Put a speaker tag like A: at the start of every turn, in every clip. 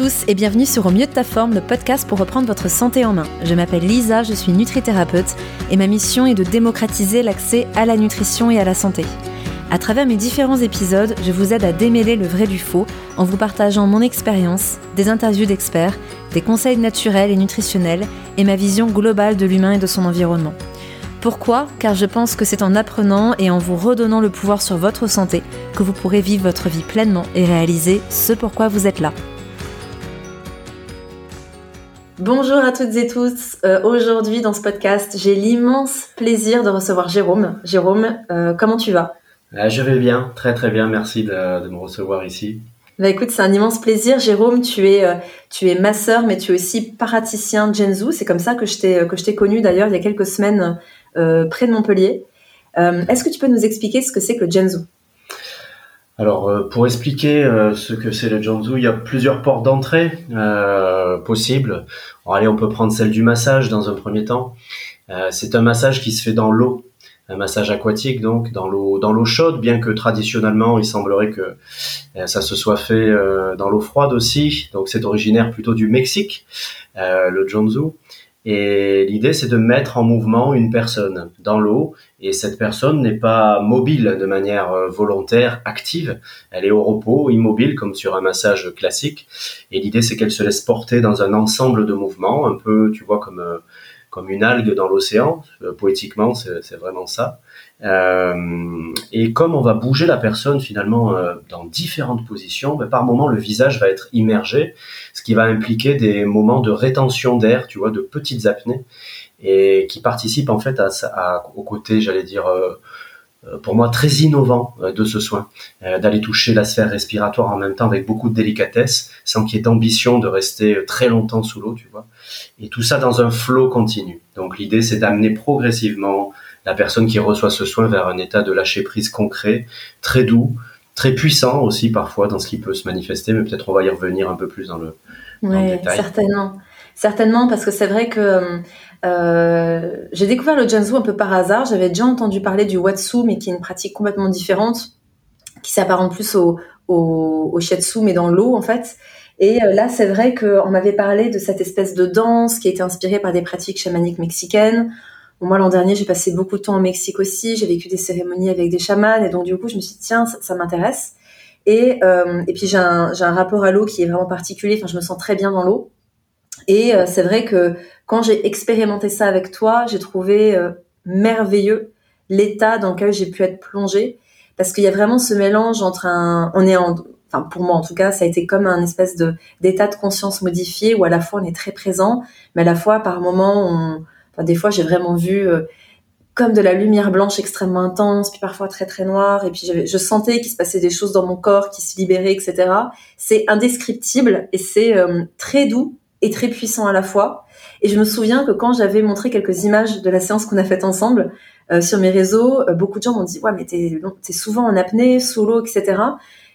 A: tous et bienvenue sur Au mieux de ta forme, le podcast pour reprendre votre santé en main. Je m'appelle Lisa, je suis nutrithérapeute et ma mission est de démocratiser l'accès à la nutrition et à la santé. À travers mes différents épisodes, je vous aide à démêler le vrai du faux en vous partageant mon expérience, des interviews d'experts, des conseils naturels et nutritionnels et ma vision globale de l'humain et de son environnement. Pourquoi? Car je pense que c'est en apprenant et en vous redonnant le pouvoir sur votre santé que vous pourrez vivre votre vie pleinement et réaliser ce pourquoi vous êtes là. Bonjour à toutes et tous. Euh, aujourd'hui dans ce podcast, j'ai l'immense plaisir de recevoir Jérôme. Jérôme, euh, comment tu vas?
B: Euh, Je vais bien, très très bien. Merci de, me recevoir ici.
A: Bah écoute, c'est un immense plaisir. Jérôme, tu es, tu es masseur, mais tu es aussi praticien Genzu. C'est comme ça que je t'ai, que je t'ai connu d'ailleurs il y a quelques semaines près de Montpellier. est-ce que tu peux nous expliquer ce que c'est que le
B: alors, euh, pour expliquer euh, ce que c'est le Janzu, il y a plusieurs portes d'entrée euh, possibles. allez, on peut prendre celle du massage dans un premier temps. c'est un massage qui se fait dans l'eau, un massage aquatique donc dans l'eau dans l'eau chaude, bien que traditionnellement il semblerait que ça se soit fait dans l'eau froide aussi. Donc c'est originaire plutôt du Mexique, le Janzu. Et l'idée, c'est de mettre en mouvement une personne dans l'eau. Et cette personne n'est pas mobile de manière euh, volontaire, active. Elle est au repos, immobile, comme sur un massage classique. Et l'idée, c'est qu'elle se laisse porter dans un ensemble de mouvements, un peu, tu vois, comme euh, comme une algue dans l'océan. Euh, poétiquement, c'est vraiment ça. Euh, et comme on va bouger la personne finalement euh, dans différentes positions, ben, par moment le visage va être immergé, ce qui va impliquer des moments de rétention d'air, tu vois, de petites apnées, et qui participent en fait à, à au côté, j'allais dire, euh, pour moi très innovant de ce soin, d'aller toucher la sphère respiratoire en même temps avec beaucoup de délicatesse, sans qu'il y ait d'ambition de rester très longtemps sous l'eau, tu vois. Et tout ça dans un flot continu. Donc l'idée c'est d'amener progressivement la personne qui reçoit ce soin vers un état de lâcher prise concret, très doux, très puissant aussi parfois dans ce qui peut se manifester, mais peut-être on va y revenir un peu plus dans le,
A: détail. Certainement, certainement parce que c'est vrai que euh, j'ai découvert le Janzu un peu par hasard. J'avais déjà entendu parler du Watsu, mais qui est une pratique complètement différente, qui s'apparente plus au, au, au Shiatsu, mais dans l'eau en fait. Et euh, là, c'est vrai qu'on m'avait parlé de cette espèce de danse qui était inspirée par des pratiques chamaniques mexicaines moi, l'an dernier, j'ai passé beaucoup de temps au Mexique aussi. J'ai vécu des cérémonies avec des chamans. Et donc, du coup, je me suis dit, tiens, ça, m'intéresse. Et, euh, et puis, j'ai un, un, rapport à l'eau qui est vraiment particulier. Enfin, je me sens très bien dans l'eau. Et euh, c'est vrai que quand j'ai expérimenté ça avec toi, j'ai trouvé euh, merveilleux l'état dans lequel j'ai pu être plongée. Parce qu'il y a vraiment ce mélange entre un... On est en... Enfin, pour moi, en tout cas, ça a été comme un espèce de d'état de conscience modifié où à la fois on est très présent, mais à la fois par moments on des fois, j'ai vraiment vu euh, comme de la lumière blanche extrêmement intense, puis parfois très très noire, et puis je sentais qu'il se passait des choses dans mon corps qui se libéraient, etc. C'est indescriptible et c'est très doux et très puissant à la fois. Et je me souviens que quand j'avais montré quelques images de la séance qu'on a faite ensemble euh, sur mes réseaux, beaucoup de gens m'ont dit ouais mais t'es es souvent en apnée, sous l'eau, etc.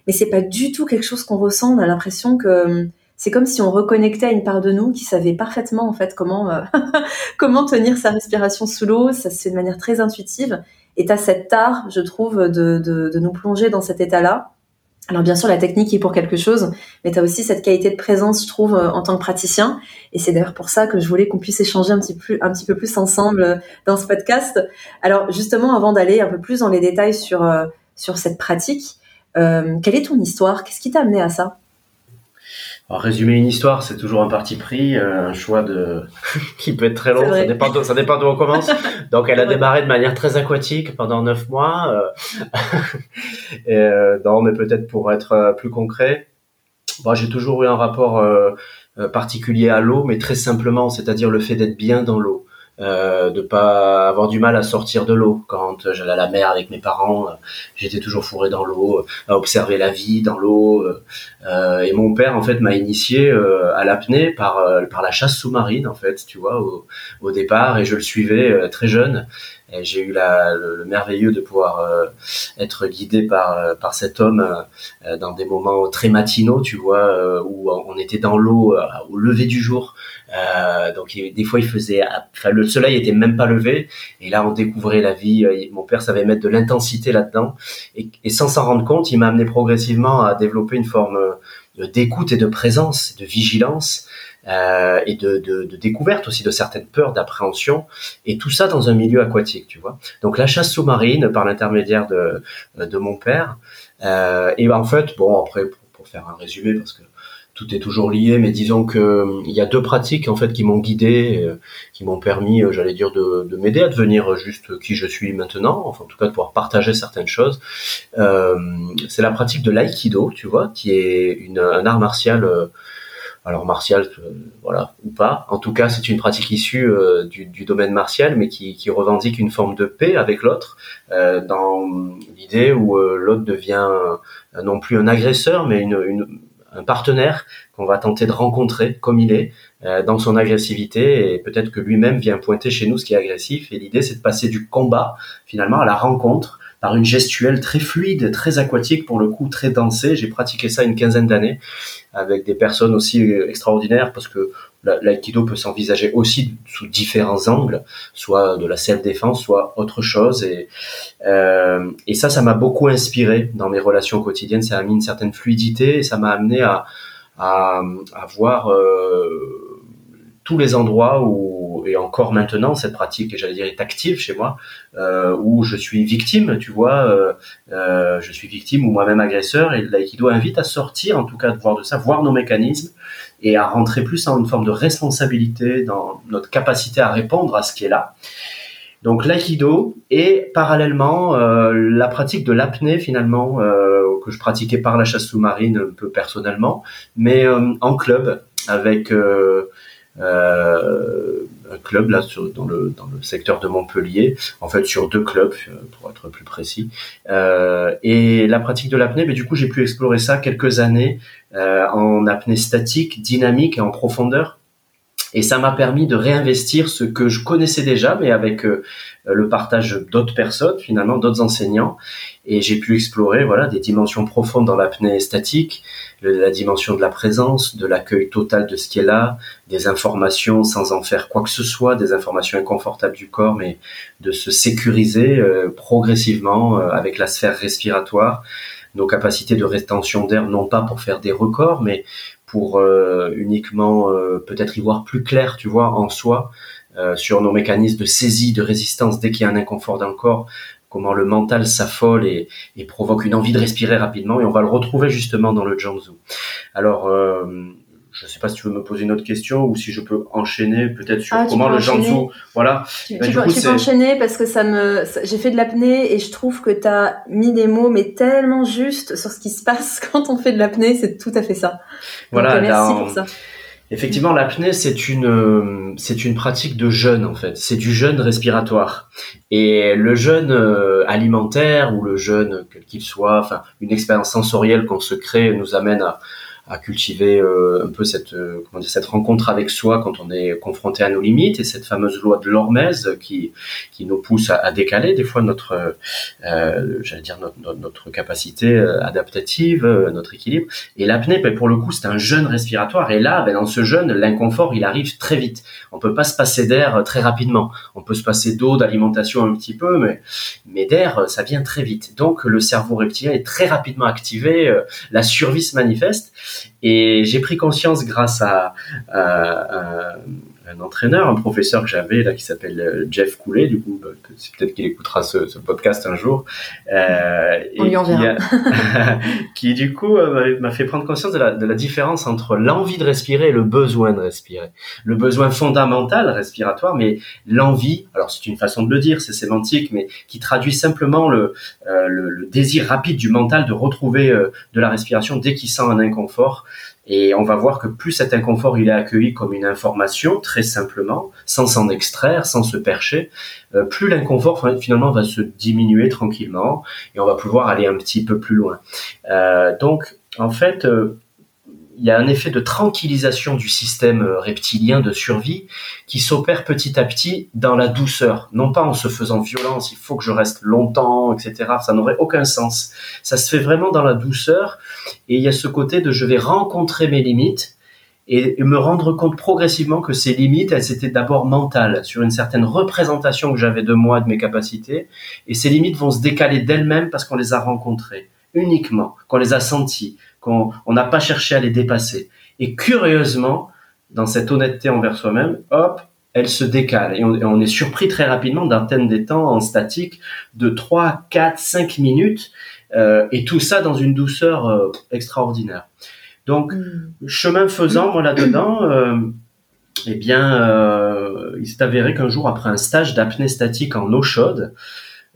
A: Mais c'est pas du tout quelque chose qu'on ressent. On a l'impression que c'est comme si on reconnectait à une part de nous qui savait parfaitement en fait comment euh, comment tenir sa respiration sous l'eau. Ça se fait de manière très intuitive. Et as cette art, je trouve, de, de, nous plonger dans cet état-là. Alors bien sûr, la technique est pour quelque chose, mais tu as aussi cette qualité de présence, je trouve, euh, en tant que praticien. Et c'est d'ailleurs pour ça que je voulais qu'on puisse échanger un petit, peu, un petit peu plus ensemble euh, dans ce podcast. Alors justement, avant d'aller un peu plus dans les détails sur, sur cette pratique, quelle est ton histoire? Qu'est-ce qui t'a amené à ça?
B: Alors, résumer une histoire, c'est toujours un parti pris, euh, un choix de qui peut être très long. Ça dépend, d'où, ça dépend d'où on commence. Donc, elle a démarré de manière très aquatique pendant neuf mois. Euh... Et, euh, non, mais peut-être pour être plus concret, bon, j'ai toujours eu un rapport particulier à l'eau, mais très simplement, c'est-à-dire le fait d'être bien dans l'eau euh, de pas avoir du mal à sortir de l'eau. Quand j'allais à la mer avec mes parents, euh, j'étais toujours fourré dans l'eau, euh, à observer la vie dans l'eau. Euh, et mon père, en fait, m'a initié à l'apnée par par la chasse sous-marine, en fait, tu vois, au, au départ, et je le suivais très jeune. J'ai eu la, le, merveilleux de pouvoir être guidé par par cet homme dans des moments très matinaux, tu vois, où on était dans l'eau au lever du jour. Euh, donc des fois il faisait, enfin le soleil était même pas levé et là on découvrait la vie. Euh, mon père savait mettre de l'intensité là-dedans et, et, sans s'en rendre compte, il m'a amené progressivement à développer une forme d'écoute et de présence, de vigilance euh, et de, de, de, découverte aussi de certaines peurs, d'appréhension, et tout ça dans un milieu aquatique, tu vois. Donc la chasse sous-marine par l'intermédiaire de, de mon père, euh, et en fait, bon après pour, pour, faire un résumé parce que tout est toujours lié, mais disons que il y a deux pratiques en fait qui m'ont guidé, euh, qui m'ont permis, euh, j'allais dire, de, de m'aider à devenir juste qui je suis maintenant, enfin en tout cas de pouvoir partager certaines choses. Euh, c'est la pratique de l'aïkido, tu vois, qui est une, un art martial. Euh, alors martial, voilà, ou pas. En tout cas, c'est une pratique issue du, du, domaine martial, mais qui, revendique une forme de paix avec l'autre, dans l'idée où l'autre devient non plus un agresseur, mais une, un partenaire qu'on va tenter de rencontrer comme il est euh, dans son agressivité et peut-être que lui-même vient pointer chez nous ce qui est agressif et l'idée c'est de passer du combat finalement à la rencontre par une gestuelle très fluide, très aquatique pour le coup, très dansée. J'ai pratiqué ça une quinzaine d'années avec des personnes aussi extraordinaires parce que l'aïkido peut s'envisager aussi sous différents angles, soit de la self-défense, soit autre chose. Et, euh, et ça, ça m'a beaucoup inspiré dans mes relations quotidiennes. Ça a mis une certaine fluidité et ça m'a amené à voir euh, tous les endroits où, et encore maintenant, cette pratique, j'allais dire, est active chez moi, euh, où je suis victime, tu vois, euh, euh, je suis victime ou moi-même agresseur, et l'aïkido invite à sortir, en tout cas, de voir de ça, voir nos mécanismes, et à rentrer plus en une forme de responsabilité dans notre capacité à répondre à ce qui est là. Donc l'aïkido et parallèlement la pratique de l'apnée finalement que je pratiquais par la chasse sous-marine un peu personnellement, mais en club avec euh, euh, club là dans le dans le secteur de Montpellier, en fait sur deux clubs pour être plus précis. et la pratique de l'apnée, mais du coup j'ai pu explorer ça quelques années en apnée statique, dynamique et en profondeur et ça m'a permis de réinvestir ce que je connaissais déjà, mais avec euh, le partage d'autres personnes, finalement, d'autres enseignants. Et j'ai pu explorer, voilà, des dimensions profondes dans l'apnée statique, la dimension de la présence, de l'accueil total de ce qui est là, des informations sans en faire quoi que ce soit, des informations inconfortables du corps, mais de se sécuriser euh, progressivement euh, avec la sphère respiratoire. Nos capacités de rétention d'air, non pas pour faire des records, mais pour euh, uniquement euh, peut-être y voir plus clair, tu vois, en soi, euh, sur nos mécanismes de saisie, de résistance dès qu'il y a un inconfort dans le corps, comment le mental s'affole et, et, provoque une envie de respirer rapidement, et on va le retrouver justement dans le Janzu. Alors, je ne sais pas si tu veux me poser une autre question ou si je peux enchaîner peut-être sur ah, comment le Janzu, voilà.
A: Tu, ben, tu, coup, peux, enchaîner parce que ça me, j'ai fait de l'apnée et je trouve que tu as mis des mots mais tellement justes sur ce qui se passe quand on fait de l'apnée, c'est tout à fait ça.
B: Voilà, merci pour ça. Effectivement, l'apnée, c'est une, c'est une pratique de jeûne, en fait. C'est du jeûne respiratoire. Et le jeûne euh, alimentaire ou le jeûne, quel qu'il soit, enfin, une expérience sensorielle qu'on se crée nous amène à, à cultiver euh, un peu cette euh, comment dire cette rencontre avec soi quand on est confronté à nos limites et cette fameuse loi de l'hormèse qui qui nous pousse à, à décaler des fois notre euh, j'allais dire notre, notre, capacité adaptative notre équilibre. Et l'apnée ben, pour le coup c'est un jeûne respiratoire. Et là ben, dans ce jeûne l'inconfort il arrive très vite. On peut pas se passer d'air très rapidement. On peut se passer d'eau d'alimentation un petit peu mais mais d'air ça vient très vite. Donc le cerveau reptilien est très rapidement activé la survie se manifeste et j'ai pris conscience grâce à, un entraîneur, un professeur que j'avais là qui s'appelle euh, Jeff Coulet, du coup, euh, peut-être qu'il écoutera ce, ce, podcast un jour.
A: Euh, On lui enverra.
B: Qui, qui, du coup euh, m'a fait prendre conscience de la, de la différence entre l'envie de respirer et le besoin de respirer. Le besoin fondamental respiratoire, mais l'envie, alors c'est une façon de le dire, c'est sémantique, mais qui traduit simplement le, euh, le, le, désir rapide du mental de retrouver de la respiration dès qu'il sent un inconfort. Et on va voir que plus cet inconfort il est accueilli comme une information, très simplement, sans s'en extraire, sans se percher, euh, plus l'inconfort finalement va se diminuer tranquillement et on va pouvoir aller un petit peu plus loin. Euh, donc en fait, euh, il y a un effet de tranquillisation du système euh, reptilien de survie qui s'opère petit à petit dans la douceur, non pas en se faisant violence, il faut que je reste longtemps, etc. Ça n'aurait aucun sens. Ça se fait vraiment dans la douceur et il y a ce côté de je vais rencontrer mes limites et me rendre compte progressivement que ces limites, elles étaient d'abord mentales, sur une certaine représentation que j'avais de moi, de mes capacités, et ces limites vont se décaler d'elles-mêmes parce qu'on les a rencontrées uniquement, qu'on les a sentis, qu'on n'a pas cherché à les dépasser. Et curieusement, dans cette honnêteté envers soi-même, hop, elle se décale. Et on, est surpris très rapidement d'atteindre des temps en statique de 3, 4, 5 minutes, euh, et tout ça dans une douceur euh, extraordinaire. Donc, mm. chemin faisant, moi là-dedans, euh, eh bien, euh, il s'est avéré qu'un jour, après un stage d'apnée statique en eau chaude,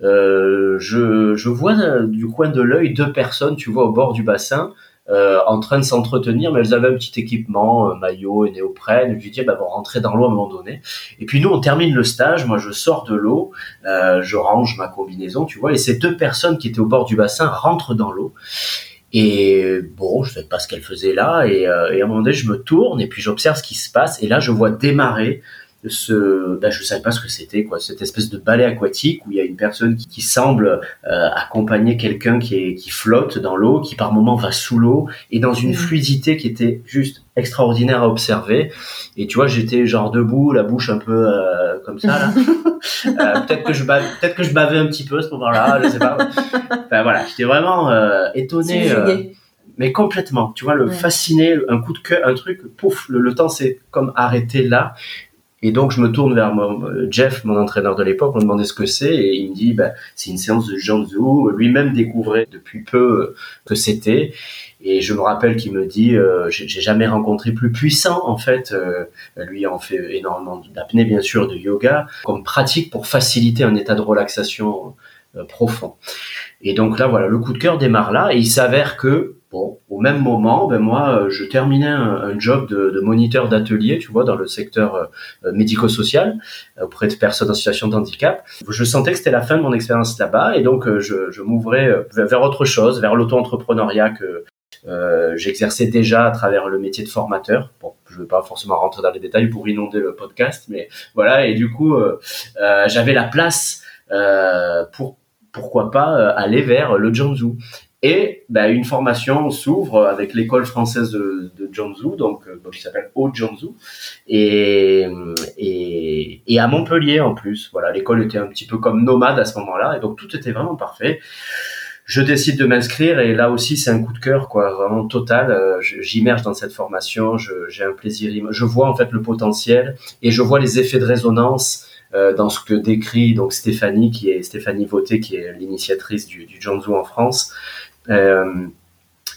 B: euh, je, je, vois du coin de l'œil deux personnes, tu vois, au bord du bassin, euh, en train de s'entretenir, mais elles avaient un petit équipement, maillot et néoprène. Je lui dis, bah, bon, rentrer dans l'eau à un moment donné. Et puis nous, on termine le stage. Moi, je sors de l'eau, euh, je range ma combinaison, tu vois. Et ces deux personnes qui étaient au bord du bassin rentrent dans l'eau. Et bon, je sais pas ce qu'elle faisait là. Et, euh, et, à un moment donné, je me tourne et puis j'observe ce qui se passe. Et là, je vois démarrer ce, ben, je savais pas ce que c'était, quoi, cette espèce de balai aquatique où il y a une personne qui, qui semble euh, accompagner quelqu'un qui, est, qui flotte dans l'eau, qui par moment va sous l'eau et dans une mmh. fluidité qui était juste extraordinaire à observer. Et tu vois, j'étais genre debout, la bouche un peu euh, comme ça là. euh, peut-être que je bavais, peut-être que je bavais un petit peu à ce moment-là, je sais pas. Enfin voilà, j'étais vraiment euh, étonné. Euh, mais complètement, tu vois, le fasciné, un coup de cœur, un truc, pouf, le, le temps s'est comme arrêté là. Et donc, je me tourne vers mon, Jeff, mon entraîneur de l'époque, on me demandait ce que c'est, et il me dit, bah, c'est une séance de Janzu. Lui-même découvrait depuis peu que c'était. Et je me rappelle qu'il me dit, euh, j'ai jamais rencontré plus puissant en fait. Euh, lui en fait énormément d'apnée, bien sûr, de yoga, comme pratique pour faciliter un état de relaxation euh, profond. Et donc là, voilà, le coup de cœur démarre là, et il s'avère que Bon, au même moment, ben moi, euh, je terminais un, job de, moniteur d'atelier, tu vois, dans le secteur euh, médico-social, euh, auprès de personnes en situation de handicap. Je sentais que c'était la fin de mon expérience là-bas, et donc je, m'ouvrais vers autre chose, vers l'auto-entrepreneuriat que j'exerçais déjà à travers le métier de formateur. Bon, je ne vais pas forcément rentrer dans les détails pour inonder le podcast, mais voilà. Et du coup, j'avais la place pour pourquoi pas aller vers le Janzu. Et ben, une formation s'ouvre avec l'école française de, de euh, donc qui s'appelle Haut Zhu, et, et, et à Montpellier en plus. Voilà, l'école était un petit peu comme nomade à ce moment-là, et donc tout était vraiment parfait. Je décide de m'inscrire et là aussi c'est un coup de cœur quoi, vraiment total. Euh, j'immerge dans cette formation, j'ai un plaisir, je vois en fait le potentiel et je vois les effets de résonance euh, dans ce que décrit donc Stéphanie qui est Stéphanie Vauté qui est l'initiatrice du, du en France euh,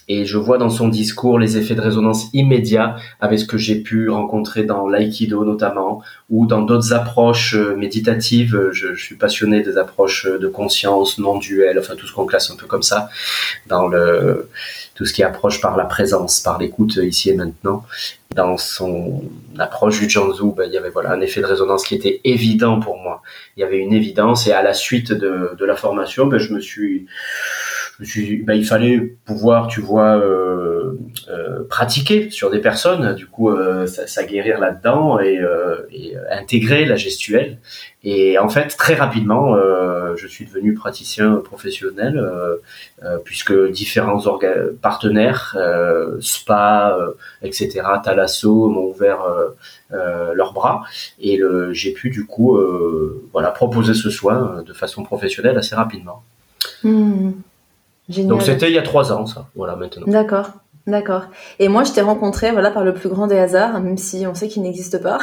B: et je vois dans son discours les effets de résonance immédiats avec ce que j'ai pu rencontrer dans l'aïkido notamment ou dans d'autres approches euh, méditatives. Je, suis passionné des approches de conscience non duel, enfin tout ce qu'on classe un peu comme ça dans le tout ce qui approche par la présence, par l'écoute ici et maintenant. Dans son approche du Janzu, ben, il y avait voilà un effet de résonance qui était évident pour moi. Il y avait une évidence et à la suite de, de la formation, ben, je me suis bah, il fallait pouvoir, tu vois, euh, euh, pratiquer sur des personnes, du coup, euh, là-dedans et, euh, et, intégrer la gestuelle. Et en fait, très rapidement, je suis devenu praticien professionnel puisque différents partenaires, spa, etc., Thalasso m'ont ouvert leurs bras et j'ai pu du coup, voilà, proposer ce soin de façon professionnelle assez rapidement.
A: Mmh.
B: Donc c'était il y a trois ans, ça. Voilà, maintenant.
A: D'accord. D'accord. Et moi, je t'ai rencontré, voilà, par le plus grand des hasards, même si on sait qu'il n'existe pas.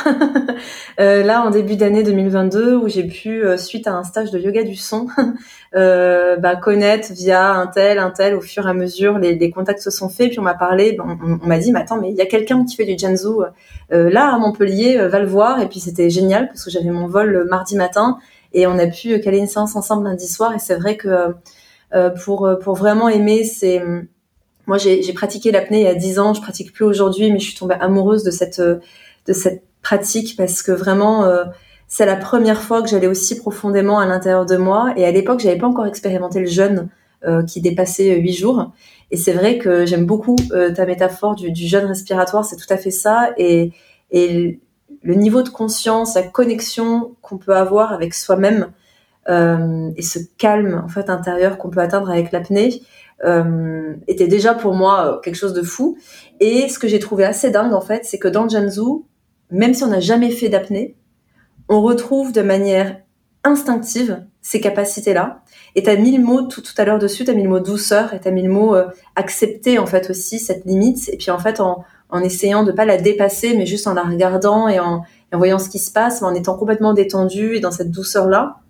A: euh, là, en début d'année 2022, où j'ai pu, euh, suite à un stage de yoga du son, euh, bah, connaître via un tel, un tel, au fur et à mesure, les, les contacts se sont faits. Puis on m'a parlé, on, on, m'a dit, mais attends, mais il y a quelqu'un qui fait du Janzu euh, là à Montpellier, va le voir. Et puis c'était génial parce que j'avais mon vol le mardi matin et on a pu caler une séance ensemble lundi soir. Et c'est vrai que pour euh, pour vraiment aimer. C'est moi j'ai pratiqué l'apnée il y a 10 ans, je pratique plus aujourd'hui, mais je suis tombée amoureuse de cette de cette pratique parce que vraiment euh, c'est la première fois que j'allais aussi profondément à l'intérieur de moi. Et à l'époque, j'avais pas encore expérimenté le jeûne euh, qui dépassait huit jours. Et c'est vrai que j'aime beaucoup euh, ta métaphore du, du, jeûne respiratoire. C'est tout à fait ça. Et, et le niveau de conscience, la connexion qu'on peut avoir avec soi-même euh, et ce calme en fait intérieur qu'on peut atteindre avec l'apnée euh, était déjà pour moi euh, quelque chose de fou. Et ce que j'ai trouvé assez dingue en fait, c'est que dans le Janzu, même si on n'a jamais fait d'apnée, on retrouve de manière instinctive ces capacités-là. Et tu as mis le mot tout, tout à l'heure dessus, tu as mis le mot douceur et tu as mis le mot euh, accepter en fait aussi cette limite. Et puis en fait en essayant de pas la dépasser, mais juste en la regardant et en, en voyant ce qui se passe, en étant complètement détendu et dans cette douceur-là,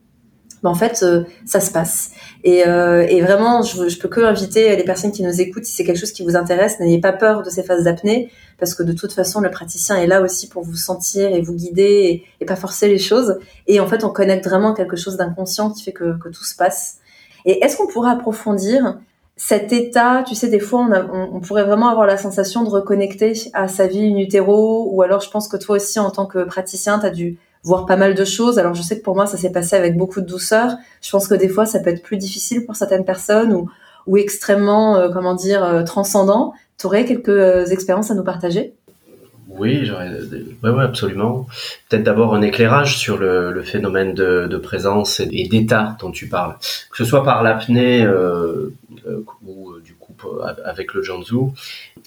A: ben en fait, euh, ça se passe. Et, euh, et vraiment, je, je, peux que inviter les personnes qui nous écoutent, si c'est quelque chose qui vous intéresse, n'ayez pas peur de ces phases d'apnée, parce que de toute façon, le praticien est là aussi pour vous sentir et vous guider et, et pas forcer les choses. Et en fait, on connecte vraiment quelque chose d'inconscient qui fait que, que tout se passe. Et est-ce qu'on pourrait approfondir cet état, tu sais, des fois, on, a, on, pourrait vraiment avoir la sensation de reconnecter à sa vie in utero, ou alors je pense que toi aussi, en tant que praticien, tu as dû voir pas mal de choses. Alors je sais que pour moi, ça s'est passé avec beaucoup de douceur. Je pense que des fois, ça peut être plus difficile pour certaines personnes ou, ou extrêmement, euh, comment dire, euh, transcendant. Tu aurais quelques euh, expériences à nous partager?
B: Oui, j'aurais, ouais, ouais, absolument. Peut-être d'abord un éclairage sur le, phénomène de, de, présence et d'état dont tu parles, que ce soit par l'apnée euh, euh, ou euh, du coup avec le Janzu.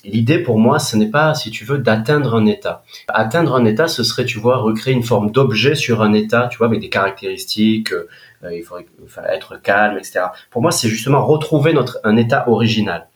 B: L'idée pour moi, ce n'est pas, si tu veux, d'atteindre un état. Atteindre un état, ce serait, tu vois, recréer une forme d'objet sur un état, tu vois, avec des caractéristiques. Euh, il faudrait être calme, etc. Pour moi, c'est justement retrouver notre un état original.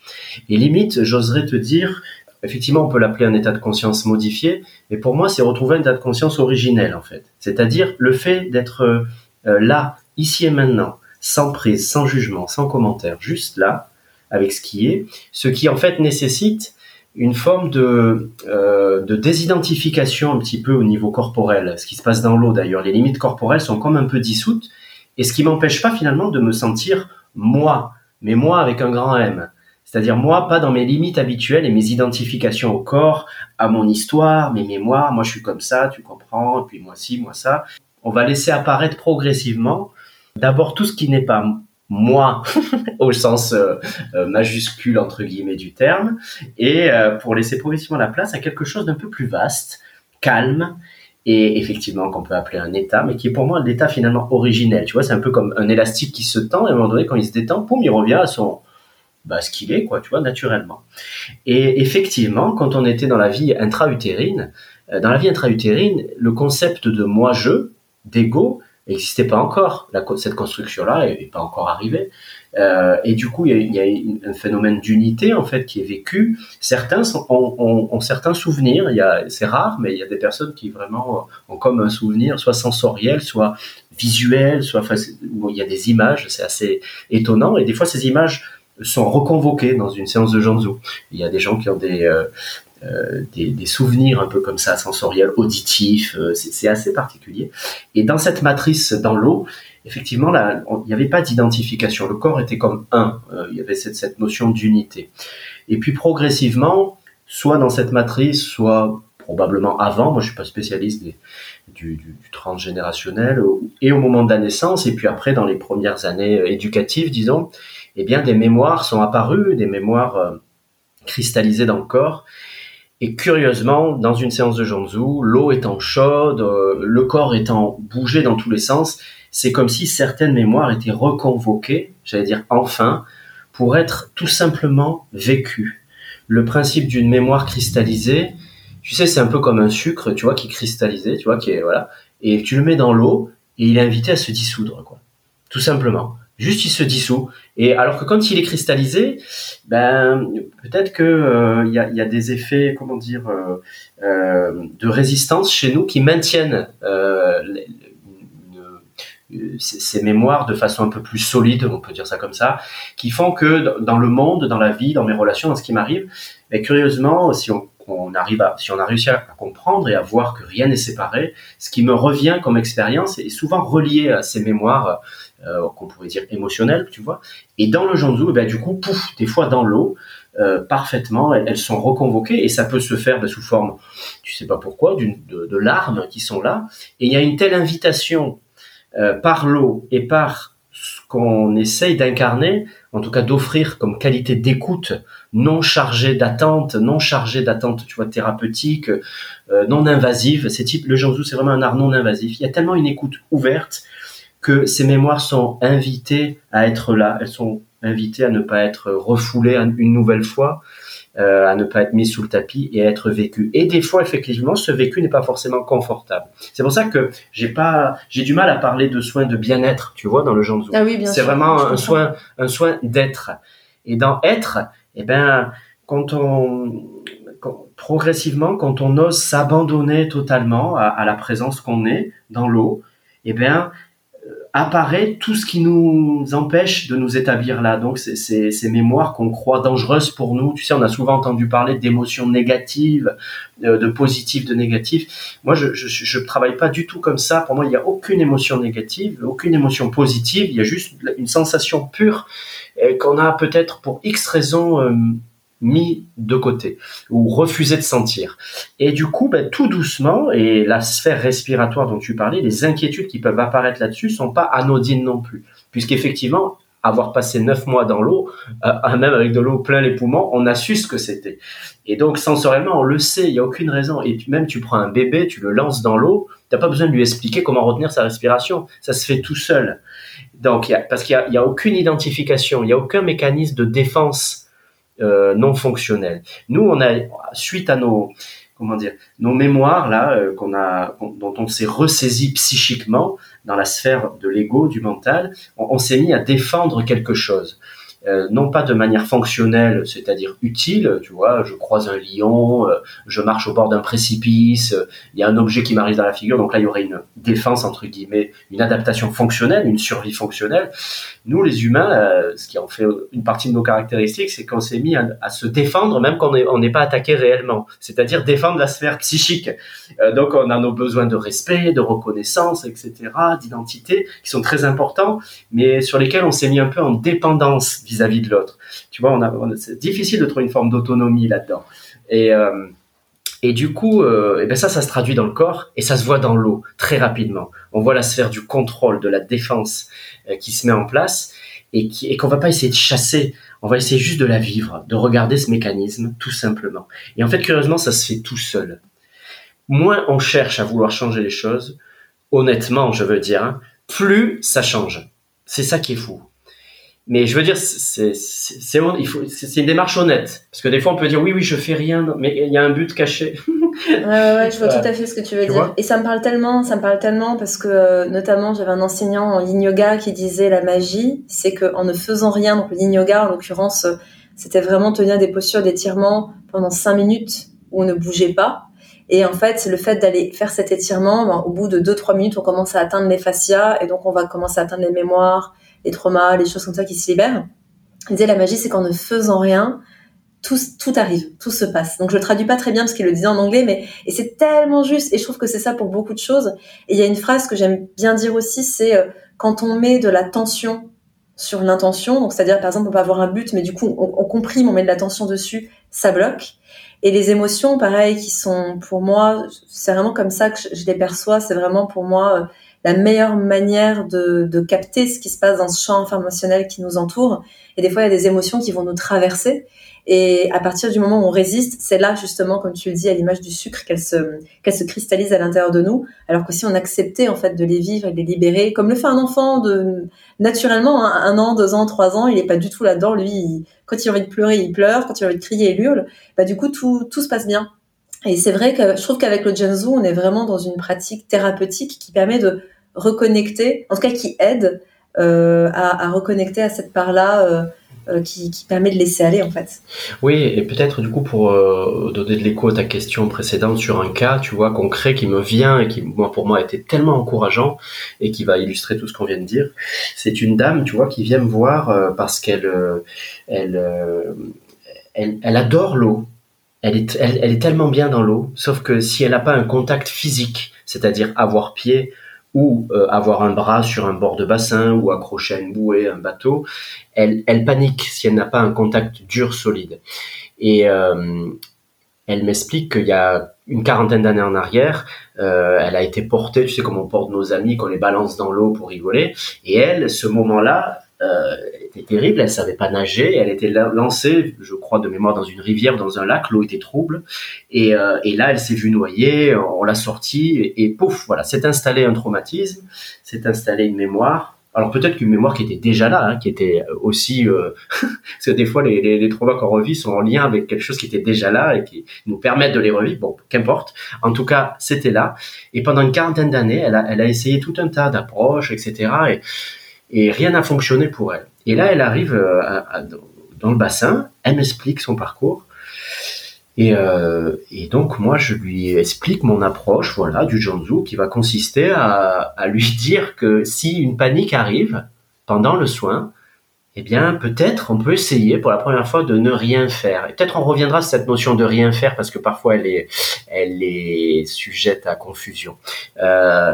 B: Et limite, j'oserais te dire, effectivement, on peut l'appeler un état de conscience modifié, mais pour moi, c'est retrouver un état de conscience originel, en fait. C'est-à-dire le fait d'être euh, là, ici et maintenant, sans prise, sans jugement, sans commentaire, juste là, avec ce qui est, ce qui en fait nécessite une forme de, euh, de désidentification un petit peu au niveau corporel, ce qui se passe dans l'eau d'ailleurs. Les limites corporelles sont comme un peu dissoutes, et ce qui m'empêche pas finalement de me sentir moi, mais moi avec un grand M. C'est-à-dire moi, pas dans mes limites habituelles et mes identifications au corps, à mon histoire, mes mémoires, moi je suis comme ça, tu comprends, et puis moi ci, moi ça. On va laisser apparaître progressivement d'abord tout ce qui n'est pas moi au sens euh, euh, majuscule entre guillemets du terme et euh, pour laisser progressivement la place à quelque chose d'un peu plus vaste, calme et effectivement qu'on peut appeler un état, mais qui est pour moi l'état finalement originel. Tu vois, c'est un peu comme un élastique qui se tend et à un moment donné, quand il se détend, poum, il revient à son bah, ce qu'il est, quoi, tu vois, naturellement. Et effectivement, quand on était dans la vie intra-utérine, dans la vie intra-utérine, le concept de moi-je, d'ego, n'existait pas encore. Cette construction-là n'est pas encore arrivée. Euh, et du coup, il y a, un phénomène d'unité en fait qui est vécu. Certains sont, ont, certains souvenirs. Il y a, c'est rare, mais il y a des personnes qui vraiment ont comme un souvenir, soit sensoriel, soit visuel, soit enfin, il y a des images. C'est assez étonnant. Et des fois, ces images sont reconvoquées dans une séance de Janzu. Il y a des gens qui ont des, euh, euh, des, souvenirs un peu comme ça, sensoriels, auditifs, euh, c'est assez particulier. Et dans cette matrice, dans l'eau, effectivement, il n'y avait pas d'identification. Le corps était comme un. Euh, il y avait cette, cette notion d'unité. Et puis progressivement, soit dans cette matrice, soit probablement avant, moi je suis pas spécialiste des, du, transgénérationnel, et au moment de la naissance, et puis après dans les premières années éducatives, disons, eh bien des mémoires sont apparues, des mémoires cristallisées dans le corps, et curieusement, dans une séance de Janzu, l'eau étant chaude, euh, le corps étant bougé dans tous les sens, c'est comme si certaines mémoires étaient reconvoquées, j'allais dire enfin, pour être tout simplement vécues. Le principe d'une mémoire cristallisée, tu sais, c'est un peu comme un sucre, tu vois, qui est cristallisé, tu vois, qui est voilà, et tu le mets dans l'eau et il est invité à se dissoudre, quoi. Tout simplement. Juste, il se dissout. Et alors que quand il est cristallisé, ben peut-être que il euh, y, a, y, a, des effets, comment dire, euh, euh, de résistance chez nous qui maintiennent euh, ces mémoires de façon un peu plus solide, on peut dire ça comme ça, qui font que dans le monde, dans la vie, dans mes relations, dans ce qui m'arrive, ben, curieusement, si on, on, arrive à, si on a réussi à comprendre et à voir que rien n'est séparé, ce qui me revient comme expérience est souvent relié à ces mémoires euh, qu'on pourrait dire émotionnelles, tu vois. Et dans le Janzu, eh ben, du coup, pouf, des fois dans l'eau, euh, parfaitement, elles, elles, sont reconvoquées et ça peut se faire ben, sous forme, tu sais pas pourquoi, d'une, de, de, larmes qui sont là. Et il y a une telle invitation euh, par l'eau et par ce qu'on essaye d'incarner, en tout cas d'offrir comme qualité d'écoute non chargée d'attente, non chargée d'attente, thérapeutique, euh, non invasive. C'est type, le Janzu, c'est vraiment un art non invasif. Il y a tellement une écoute ouverte que ces mémoires sont invitées à être là, elles sont invitées à ne pas être refoulées une nouvelle fois. À ne pas être mis sous le tapis et à être vécu. Et des fois, effectivement, ce vécu n'est pas forcément confortable. C'est pour ça que j'ai pas, j'ai du mal à parler de soins de bien-être, tu vois, dans le genre de
A: Ah oui, bien
B: C'est vraiment un soin, un soin d'être. Et dans être, eh ben, quand on, progressivement, quand on ose s'abandonner totalement à, la présence qu'on est dans l'eau, eh bien, euh, apparaît tout ce qui nous empêche de nous établir là. Donc, c'est ces mémoires qu'on croit dangereuses pour nous. Tu sais, on a souvent entendu parler d'émotions négatives, euh, de positives, de négatives. Moi, je, travaille pas du tout comme ça. Pour moi, il n'y a aucune émotion négative, aucune émotion positive. Il y a juste une sensation pure euh, qu'on a peut-être pour X raisons mis de côté ou refusé de sentir. Et du coup, ben, tout doucement, et la sphère respiratoire dont tu parlais, les inquiétudes qui peuvent apparaître là-dessus sont pas anodines non plus, puisqu'effectivement, avoir passé neuf mois dans l'eau, euh, même avec de l'eau plein les poumons, on a su ce que c'était. Et donc sensoriellement, on le sait, il y a aucune raison. Et même tu prends un bébé, tu le lances dans l'eau, t'as pas besoin de lui expliquer comment retenir sa respiration, ça se fait tout seul. Donc, parce qu'il y, y a, aucune identification, il y a aucun mécanisme de défense euh, non fonctionnel. Nous, on a suite à nos comment dire nos mémoires là euh, qu'on a dont on s'est ressaisi psychiquement dans la sphère de l'ego du mental, on s'est mis à défendre quelque chose. Euh, non pas de manière fonctionnelle, c'est-à-dire utile, tu vois, je croise un lion, euh, je marche au bord d'un précipice, euh, il y a un objet qui m'arrive dans la figure, donc là il y aurait une défense entre guillemets, une adaptation fonctionnelle, une survie fonctionnelle. Nous les humains, ce qui en fait une partie de nos caractéristiques, c'est qu'on s'est mis à, se défendre même quand on n'est pas attaqué réellement, c'est-à-dire défendre la sphère psychique. donc on a nos besoins de respect, de reconnaissance, etc., d'identité, qui sont très importants, mais sur lesquels on s'est mis un peu en dépendance vis-à-vis de l'autre. Tu vois, c'est difficile de trouver une forme d'autonomie là-dedans. Et, euh, du coup, euh, ben ça, ça se traduit dans le corps et ça se voit dans l'eau très rapidement. On voit la sphère du contrôle, de la défense euh, qui se met en place et qui et qu'on va pas essayer de chasser. On va essayer juste de la vivre, de regarder ce mécanisme tout simplement. Et en fait, curieusement, ça se fait tout seul. Moins on cherche à vouloir changer les choses, honnêtement, je veux dire, hein, plus ça change. C'est ça qui est fou mais je veux dire, c'est c'est il faut c'est une démarche honnête parce que des fois on peut dire oui oui je fais rien mais il y a un but caché.
A: ouais, ouais, je vois tout à fait ce que tu veux dire. Et ça me parle tellement, ça me parle tellement parce que euh, notamment j'avais un enseignant en yin yoga qui disait la magie, c'est que en ne faisant rien, donc le yin yoga en l'occurrence, c'était vraiment tenir des postures d'étirement pendant cinq minutes où on ne bougeait pas. Et en fait, le fait d'aller faire cet étirement, ben, au bout de 2-3 minutes, on commence à atteindre les fascias et donc on va commencer à atteindre les mémoires, les traumas, les choses comme ça qui se libèrent. Il disait la magie, c'est qu'en ne faisant rien, tout, arrive, tout se passe. Donc je le traduis pas très bien parce qu'il le disait en anglais, mais et c'est tellement juste. Et je trouve que c'est ça pour beaucoup de choses. Et il y a une phrase que j'aime bien dire aussi, c'est euh, quand on met de la tension sur l'intention, donc c'est-à-dire par exemple on peut avoir un but, mais du coup on, on comprime, on met de la tension dessus, ça bloque. Et les émotions, pareil, qui sont pour moi, c'est vraiment comme ça que je les perçois. C'est vraiment pour moi euh, la meilleure manière de, de, capter ce qui se passe dans ce champ informationnel qui nous entoure. Et des fois, il y a des émotions qui vont nous traverser. Et à partir du moment où on résiste, c'est là justement, comme tu le dis, à l'image du sucre, qu'elle se, qu'elle se cristallise à l'intérieur de nous. Alors que si on acceptait en fait de les vivre et de les libérer, comme le fait un enfant de naturellement, hein, un an, deux ans, trois ans, il est pas du tout là-dedans. Lui, quand il a envie de pleurer, il pleure. Quand il a envie de crier, il hurle. Bah du coup, tout, tout se passe bien. Et c'est vrai que je trouve qu'avec le Genzu, on est vraiment dans une pratique thérapeutique qui permet de reconnecter, en tout cas qui aide euh, à, reconnecter à cette part-là euh, euh, qui, permet de laisser aller en fait.
B: Oui, et peut-être du coup pour donner de l'écho à ta question précédente sur un cas, tu vois, concret qui me vient et qui moi pour moi a été tellement encourageant et qui va illustrer tout ce qu'on vient de dire. C'est une dame, tu vois, qui vient me voir parce qu'elle elle, elle, adore l'eau. Elle est, elle est tellement bien dans l'eau, sauf que si elle n'a pas un contact physique, c'est-à-dire avoir pied, ou euh, avoir un bras sur un bord de bassin ou accrocher à une bouée un bateau, elle, elle panique si elle n'a pas un contact dur, solide. Et euh, elle m'explique qu'il y a une quarantaine d'années en arrière, euh, elle a été portée, tu sais comme on porte nos amis, qu'on les balance dans l'eau pour rigoler, et elle, ce moment-là, euh, était terrible. Elle savait pas nager. Elle était lancée, je crois de mémoire, dans une rivière, dans un lac. L'eau était trouble. Et, euh, et là, elle s'est vue noyer. On l'a sortie et, pouf, voilà, s'est installé un traumatisme, s'est installé une mémoire Alors peut-être qu'une mémoire qui était déjà là, hein, qui était aussi, euh, parce que des fois les, les, les traumas qu'on revit sont en lien avec quelque chose qui était déjà là et qui nous permettent de les revivre. Bon, qu'importe. En tout cas, c'était là. Et pendant une quarantaine d'années, elle a, elle a essayé tout un tas d'approches, etc. Et, et rien n'a fonctionné pour elle. Et là, elle arrive euh, dans le bassin, elle m'explique son parcours. Et, euh, et, donc moi je lui explique mon approche voilà du Janzu qui va consister à, lui dire que si une panique arrive pendant le soin, eh bien peut-être on peut essayer pour la première fois de ne rien faire. Et peut-être on reviendra sur cette notion de rien faire parce que parfois elle est elle est sujette à confusion. Euh,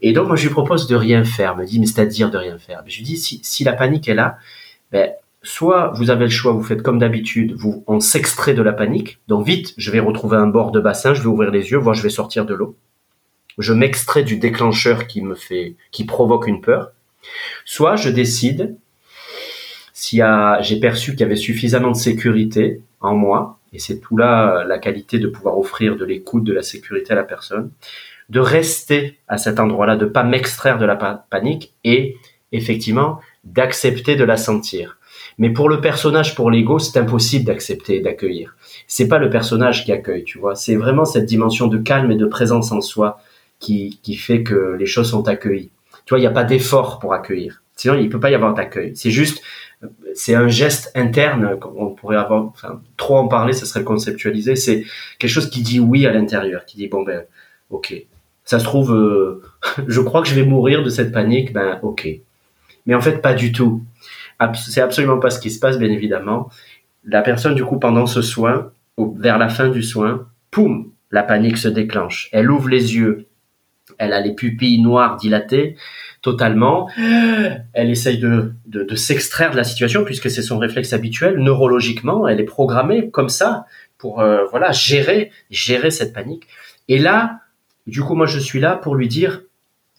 B: et donc moi je lui propose de rien faire. Me dit mais c'est-à-dire de rien faire. Je lui dis si, si la panique est là, ben soit vous avez le choix, vous faites comme d'habitude, vous on s'extrait de la panique. Donc vite, je vais retrouver un bord de bassin, je vais ouvrir les yeux, voir je vais sortir de l'eau. Je m'extrais du déclencheur qui me fait, qui provoque une peur. Soit je décide, si j'ai perçu qu'il y avait suffisamment de sécurité en moi, et c'est tout là la qualité de pouvoir offrir de l'écoute, de la sécurité à la personne, de rester à cet endroit-là, de pas m'extraire de la panique et effectivement d'accepter de la sentir. Mais pour le personnage, pour l'ego, c'est impossible d'accepter, d'accueillir. C'est pas le personnage qui accueille, tu vois. C'est vraiment cette dimension de calme et de présence en soi qui, qui fait que les choses sont accueillies. Tu vois, il n'y a pas d'effort pour accueillir. Sinon, il peut pas y avoir d'accueil. C'est juste, c'est un geste interne. On pourrait avoir, enfin, trop en parler, ça serait conceptualiser. C'est quelque chose qui dit oui à l'intérieur, qui dit bon ben, ok. Ça se trouve, euh, je crois que je vais mourir de cette panique. Ben, ok. Mais en fait, pas du tout c'est absolument pas ce qui se passe, bien évidemment. La personne, du coup, pendant ce soin, vers la fin du soin, poum, la panique se déclenche. Elle ouvre les yeux. Elle a les pupilles noires dilatées totalement. Elle essaye de, de, s'extraire de la situation puisque c'est son réflexe habituel. Neurologiquement, elle est programmée comme ça pour euh, voilà gérer gérer cette panique. Et là, du coup, moi, je suis là pour lui dire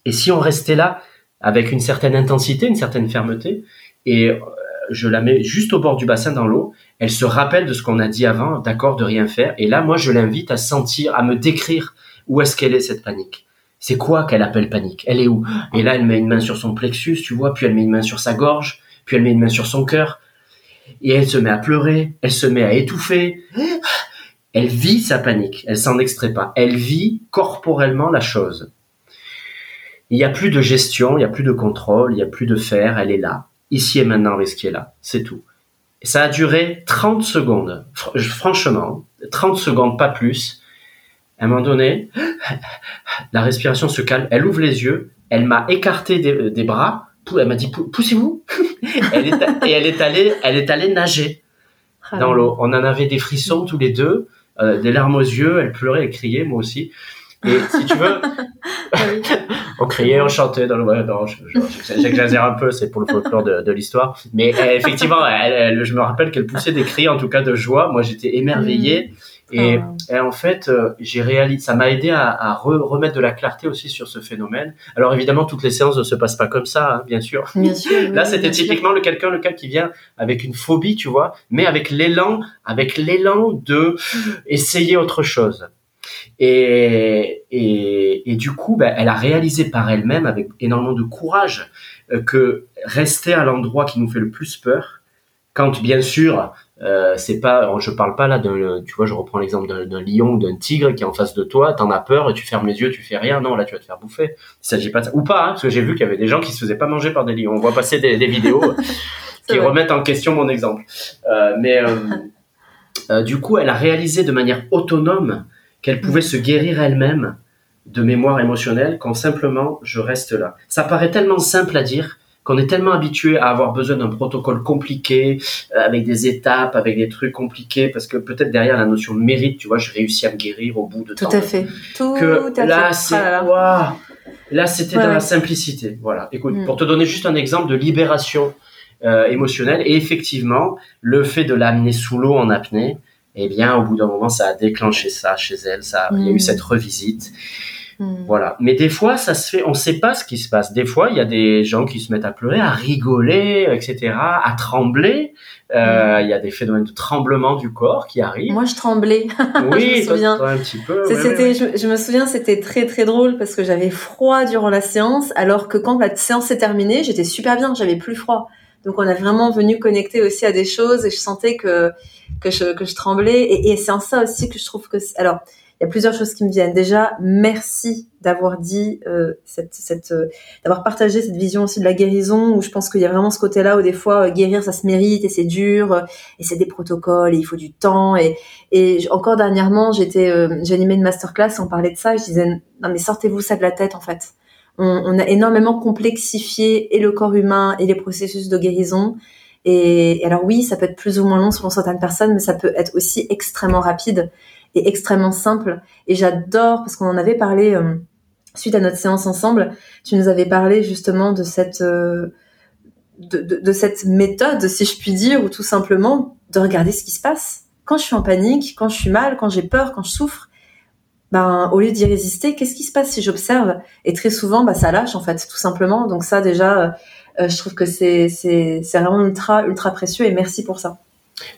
B: et si on restait là avec une certaine intensité, une certaine fermeté, et euh, je la mets juste au bord du bassin dans l'eau. Elle se rappelle de ce qu'on a dit avant, d'accord, de rien faire. Et là, moi, je l'invite à sentir, à me décrire où est-ce qu'elle est cette panique. C'est quoi qu'elle appelle panique? Elle est où? Et là, elle met une main sur son plexus, tu vois, puis elle met une main sur sa gorge, puis elle met une main sur son cœur. Et elle se met à pleurer, elle se met à étouffer. Elle vit sa panique, elle s'en extrait pas. Elle vit corporellement la chose. Il n'y a plus de gestion, il n'y a plus de contrôle, il n'y a plus de faire, elle est là ici et maintenant avec ce qui est là. C'est tout. Ça a duré 30 secondes. Franchement, 30 secondes, pas plus. À un moment donné, la respiration se calme. Elle ouvre les yeux. Elle m'a écarté des, bras. Elle m'a dit poussez-vous. et elle est allée, elle est allée nager ah dans l'eau. On en avait des frissons tous les deux, euh, des larmes aux yeux. Elle pleurait, elle criait, moi aussi. Et si tu veux, ah on criait, on chantait dans le. Non, j'exagère un peu, c'est pour le folklore de, de l'histoire. Mais euh, effectivement, elle, je me rappelle qu'elle poussait des cris, en tout cas de joie. Moi, j'étais émerveillé. Mm. Et, et, en fait, euh, j'ai réalisé, ça m'a aidé à, à remettre de la clarté aussi sur ce phénomène. Alors évidemment, toutes les séances ne se passent pas comme ça, hein, bien sûr.
A: Bien sûr.
B: Là, c'était typiquement le quelqu'un, le cas qui vient avec une phobie, tu vois, mais avec l'élan, avec l'élan de essayer autre chose. Et, et, et du coup, ben, elle a réalisé par elle-même, avec énormément de courage, euh, que rester à l'endroit qui nous fait le plus peur, quand bien sûr, euh, c'est pas, je parle pas là d'un, tu vois, je reprends l'exemple d'un lion ou d'un tigre qui est en face de toi, t'en as peur et tu fermes les yeux, tu fais rien, non, là tu vas te faire bouffer. Il s'agit pas de ça. Ou pas, hein, parce que j'ai vu qu'il y avait des gens qui se faisaient pas manger par des lions. On voit passer des, des vidéos qui remettent en question mon exemple. Euh, mais euh, euh, du coup, elle a réalisé de manière autonome qu'elle pouvait se guérir elle-même de mémoire émotionnelle quand simplement je reste là. Ça paraît tellement simple à dire qu'on est tellement habitué à avoir besoin d'un protocole compliqué, euh, avec des étapes, avec des trucs compliqués, parce que peut-être derrière la notion de mérite, tu vois, je réussis à me guérir au bout de
A: Tout
B: temps.
A: à fait. Tout
B: que
A: à
B: là,
A: fait. Ah là là.
B: C'était
A: Ouais,
B: dans la simplicité. Voilà. Écoute,
A: Mm.
B: pour te donner juste un exemple de libération euh, émotionnelle, et effectivement, le fait de l'amener sous l'eau en apnée, eh bien, au bout d'un moment, ça a déclenché ça chez elle. Ça, il y a eu
A: Mm.
B: cette revisite. Hmm. Voilà. Mais des fois, ça se fait, on sait pas ce qui se passe. Des fois, il y a des gens qui se mettent à pleurer, à rigoler, etc., à trembler. Euh, hmm. Il y a des phénomènes de tremblement du corps qui arrivent.
A: Moi, je tremblais.
B: Oui, je me souviens. un petit peu.
A: c'était, je, me souviens, c'était très très drôle parce que j'avais froid durant la séance, alors que quand la séance s'est terminée, j'étais super bien, j'avais plus froid. Donc, on a vraiment venu connecter aussi à des choses et je sentais que que je que je tremblais. Et, et c'est en ça aussi que je trouve que alors il y a plusieurs choses qui me viennent. Déjà, merci d'avoir dit euh, cette, cette euh, d'avoir partagé cette vision aussi de la guérison où je pense qu'il y a vraiment ce côté-là où des fois euh, guérir ça se mérite et c'est dur euh, et c'est des protocoles et il faut du temps et et encore dernièrement j'étais j'ai animé une masterclass on parlait de ça et je disais non mais sortez-vous ça de la tête en fait. On, on a énormément complexifié et le corps humain et les processus de guérison. Et, et alors oui, ça peut être plus ou moins long selon certaines personnes, mais ça peut être aussi extrêmement rapide est extrêmement simple. Et j'adore, parce qu'on en avait parlé euh, suite à notre séance ensemble, tu nous avais parlé justement de cette, euh, de, de, cette méthode, si je puis dire, ou tout simplement de regarder ce qui se passe. Quand je suis en panique, quand je suis mal, quand j'ai peur, quand je souffre, ben, au lieu d'y résister, qu'est-ce qui se passe si j'observe? Et très souvent, bah, ça lâche en fait, tout simplement. Donc ça, déjà, euh, je trouve que c'est vraiment ultra ultra précieux et merci pour ça.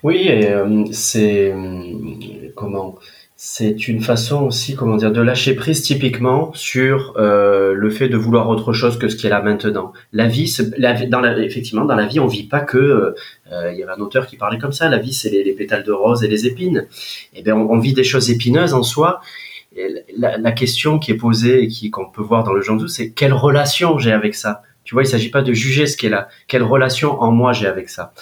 B: Oui, euh, c'est hum, comment c'est une façon aussi, comment dire, de lâcher prise typiquement sur euh, le fait de vouloir autre chose que ce qui est là maintenant. La vie, dans effectivement, dans la vie, on vit pas que. Euh, il y avait un auteur qui parlait comme ça. La vie, c'est les, pétales de rose et les épines. Et eh bien, on, vit des choses épineuses en soi. la, question qui est posée et qui qu'on peut voir dans le Janzu, c'est quelle relation j'ai avec ça? Tu vois, il s'agit pas de juger ce est là. Quelle relation en moi j'ai avec ça.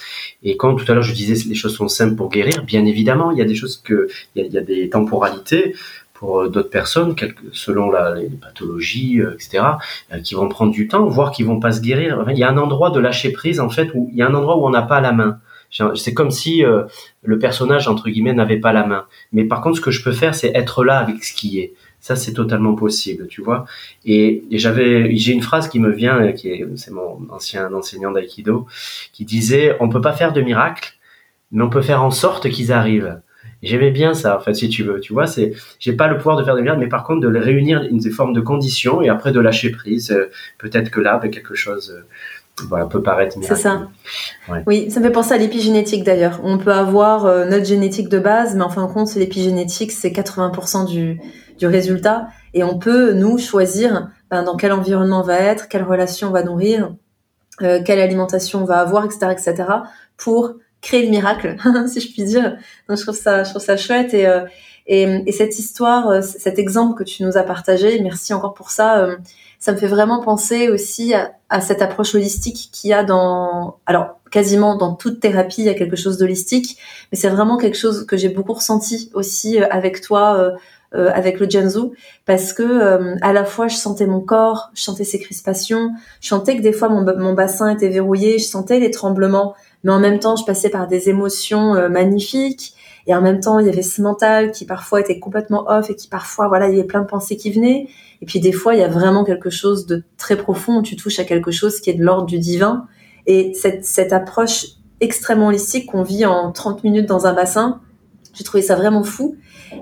B: Et quand tout à l'heure je disais les choses sont simples pour guérir, bien évidemment, il y a des choses que, il y a, des temporalités pour euh, d'autres personnes, selon la, les pathologies, euh, etc., euh, qui vont prendre du temps, voire qui vont pas se guérir. il y a un endroit de lâcher prise en fait où il y a un endroit où on n'a pas la main. C'est comme si le personnage entre guillemets n'avait pas la main. Mais par contre, ce que je peux faire, c'est être là avec ce qui est. Ça, c'est totalement possible, tu vois. Et, j'avais, j'ai une phrase qui me vient, qui est, c'est mon ancien enseignant d'aïkido, qui disait, on peut pas faire de miracles, mais on peut faire en sorte qu'ils arrivent. J'aimais bien ça, en fait, si tu veux. Tu vois, c'est, j'ai pas le pouvoir de faire des miracles, mais par contre de les réunir une forme de conditions et après de lâcher prise. Euh, peut-être que là, avec quelque chose, euh, voilà, peut paraître
A: C'est ça. Oui, ça me fait penser à l'épigénétique d'ailleurs. On peut avoir euh, notre génétique de base, mais en fin de compte, l'épigénétique, c'est 80% du, du résultat. Et on peut, nous, choisir ben, dans quel environnement on va être, quelle relation on va nourrir, euh, quelle alimentation on va avoir, etc., etc., pour créer le miracle, si je puis dire. Donc, je trouve ça, je trouve ça chouette. Et, euh, et, et, cette histoire, euh, cet exemple que tu nous as partagé, merci encore pour ça. ça me fait vraiment penser aussi à cette approche holistique qu'il y a dans, alors quasiment dans toute thérapie, il y a quelque chose d'holistique, mais c'est vraiment quelque chose que j'ai beaucoup ressenti aussi avec toi euh, avec le Janzu parce que euh, à la fois je sentais mon corps, je sentais ses crispations, je sentais que des fois mon, mon bassin était verrouillé, je sentais les tremblements, mais en même temps je passais par des émotions euh, magnifiques et en même temps il y avait ce mental qui parfois était complètement off et qui parfois voilà il y avait plein de pensées qui venaient. Et puis des fois il y a vraiment quelque chose de très profond où tu touches à quelque chose qui est de l'ordre du divin. Et cette, cette approche extrêmement holistique qu'on vit en 30 minutes dans un bassin j'ai trouvé ça vraiment fou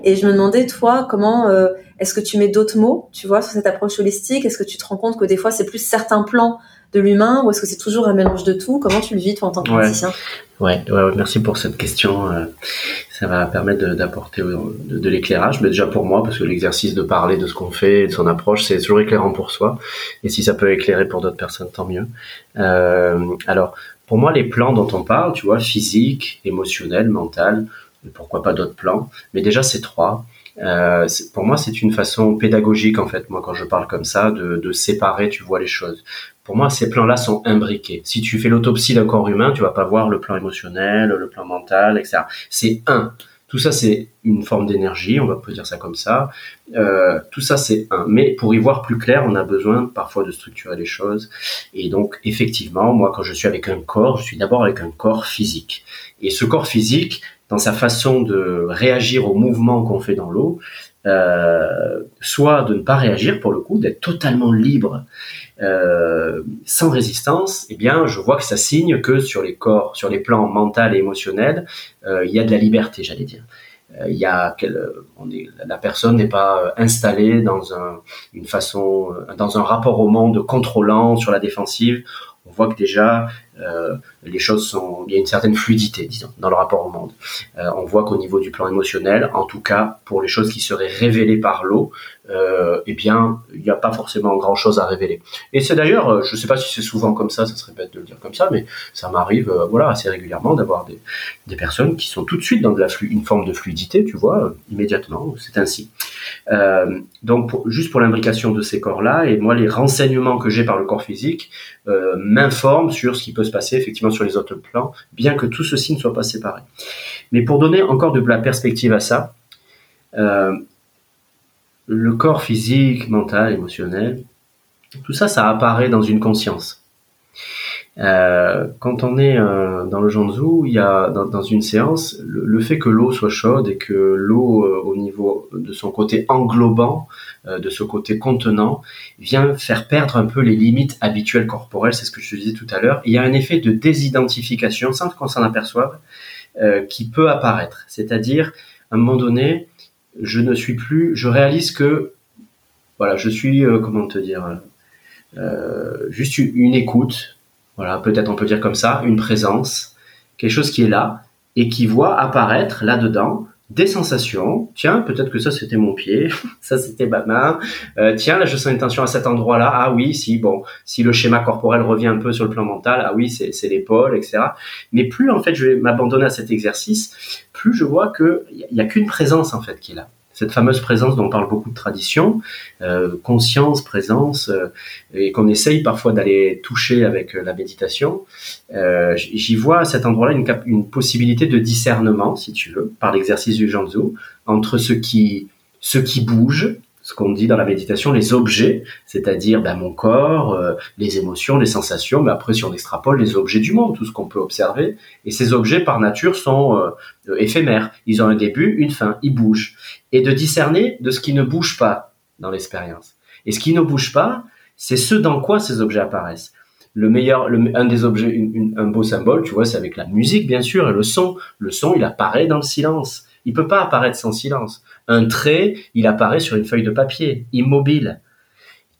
A: et je me demandais, toi, comment euh, est-ce que tu mets d'autres mots, tu vois, sur cette approche holistique? Est-ce que tu te rends compte que des fois, c'est plus certains plans de l'humain ou est-ce que c'est toujours un mélange de tout? Comment tu le vis, toi, en tant que praticien?
B: Ouais. ouais, merci pour cette question. Euh, ça va permettre d'apporter de, l'éclairage, mais déjà pour moi, parce que l'exercice de parler de ce qu'on fait, de son approche, c'est toujours éclairant pour soi. Et si ça peut éclairer pour d'autres personnes, tant mieux. Euh, alors, pour moi, les plans dont on parle, tu vois, physique, émotionnel, mental, pourquoi pas d'autres plans. Mais déjà, ces trois, euh, pour moi, c'est une façon pédagogique, en fait, moi, quand je parle comme ça, de, séparer, tu vois, les choses. Pour moi, ces plans-là sont imbriqués. Si tu fais l'autopsie d'un corps humain, tu vas pas voir le plan émotionnel, le plan mental, etc. C'est un. Tout ça, c'est une forme d'énergie, on va peut dire ça comme ça. Euh, tout ça, c'est un. Mais pour y voir plus clair, on a besoin parfois de structurer les choses. Et donc, effectivement, moi, quand je suis avec un corps, je suis d'abord avec un corps physique. Et ce corps physique, dans sa façon de réagir au mouvement qu'on fait dans l'eau, euh, soit de ne pas réagir pour le coup, d'être totalement libre, euh, sans résistance, eh bien, je vois que ça signe que sur les corps, sur les plans mental et émotionnel, euh, il y a de la liberté, j'allais dire. il y a on la personne n'est pas installée dans un, une façon, dans un rapport au monde contrôlant sur la défensive. On voit que déjà les choses sont, il y a une certaine fluidité, disons, dans le rapport au monde. Euh, on voit qu'au niveau du plan émotionnel, en tout cas pour les choses qui seraient révélées par l'eau, euh, eh bien, il n'y a pas forcément grand-chose à révéler. Et c'est d'ailleurs, euh, je ne sais pas si c'est souvent comme ça, ça serait bête de le dire comme ça, mais ça m'arrive, euh, voilà, assez régulièrement d'avoir des, personnes qui sont tout de suite dans une forme de fluidité, tu vois, immédiatement. C'est ainsi. donc, juste pour l'imbrication de ces corps-là, et moi, les renseignements que j'ai par le corps physique m'informent sur ce qui peut se passer effectivement sur les autres plans, bien que tout ceci ne soit pas séparé. Mais pour donner encore de la perspective à ça, euh, le corps physique, mental, émotionnel, tout ça, ça apparaît dans une conscience. Euh, quand on est euh, dans le Janzu, il y a dans, une séance le, fait que l'eau soit chaude et que l'eau, euh, au niveau de son côté englobant, de ce côté contenant, vient faire perdre un peu les limites habituelles corporelles. C'est ce que je te disais tout à l'heure. Il y a un effet de désidentification, sans qu'on s'en aperçoive, qui peut apparaître. C'est-à-dire, à un moment donné, je ne suis plus, je réalise que, voilà, je suis, comment te dire, juste une écoute voilà, peut-être on peut dire comme ça, une présence, quelque chose qui est là et qui voit apparaître là-dedans des sensations. Tiens, peut-être que ça c'était mon pied, ça c'était ma main. Euh, tiens, là je sens une tension à cet endroit-là. Ah oui, si bon, si le schéma corporel revient un peu sur le plan mental, ah oui, c'est l'épaule, etc. Mais plus en fait je vais m'abandonner à cet exercice, plus je vois que il y a qu'une présence en fait qui est là cette fameuse présence dont on parle beaucoup de tradition, euh, conscience, présence, euh, et qu'on essaye parfois d'aller toucher avec euh, la méditation, j'y vois à cet endroit-là une, possibilité de discernement, si tu veux, par l'exercice du Janzu, entre ce qui, ce qui bouge, ce qu'on dit dans la méditation, les objets, c'est-à-dire ben, mon corps, euh, les émotions, les sensations, mais après si on extrapole les objets du monde, tout ce qu'on peut observer. Et ces objets par nature sont euh, éphémères. Ils ont un début, une fin, ils bougent. Et de discerner de ce qui ne bouge pas dans l'expérience. Et ce qui ne bouge pas, c'est ce dans quoi ces objets apparaissent. Le meilleur, le, un des objets, un beau symbole, tu vois, c'est avec la musique bien sûr et le son. Le son, il apparaît dans le silence. Il peut pas apparaître sans silence. Un trait, il apparaît sur une feuille de papier, immobile.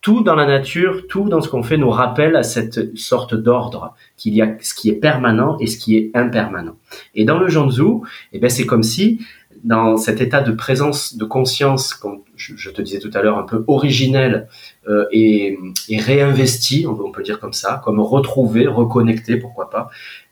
B: Tout dans la nature, tout dans ce qu'on fait nous rappelle à cette sorte d'ordre qu'il y a ce qui est permanent et ce qui est impermanent. Et dans le Janzu, eh ben c'est comme si dans cet état de présence, de conscience, je te disais tout à l'heure, un peu originel euh, et, réinvesti, on peut dire comme ça, comme retrouvé, reconnecté, pourquoi pas,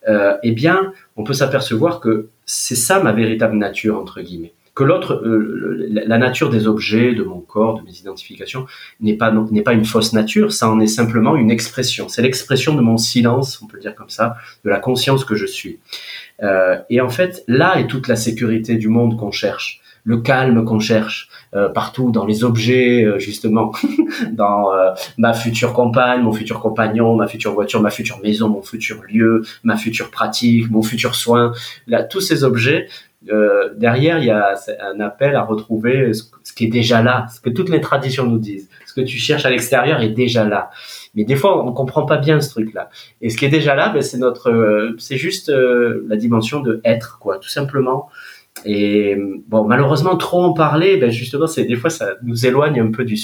B: euh, eh bien, on peut s'apercevoir que c'est ça ma véritable nature entre guillemets que l'autre, euh, la nature des objets, de mon corps, de mes identifications, n'est pas n'est pas une fausse nature, ça en est simplement une expression. C'est l'expression de mon silence, on peut dire comme ça, de la conscience que je suis. Euh, et en fait, là est toute la sécurité du monde qu'on cherche, le calme qu'on cherche euh, partout dans les objets, justement, dans ma future compagne, mon futur compagnon, ma future voiture, ma future maison, mon futur lieu, ma future pratique, mon futur soin. Là, tous ces objets euh, derrière, il y a un appel à retrouver ce, qui est déjà là, ce que toutes les traditions nous disent. Ce que tu cherches à l'extérieur est déjà là. Mais des fois, on comprend pas bien ce truc-là. Et ce qui est déjà là, ben, c'est notre, euh, c'est juste euh, la dimension de être, quoi, tout simplement. Et bon, malheureusement, trop en parler, ben justement, c'est des fois ça nous éloigne un peu du,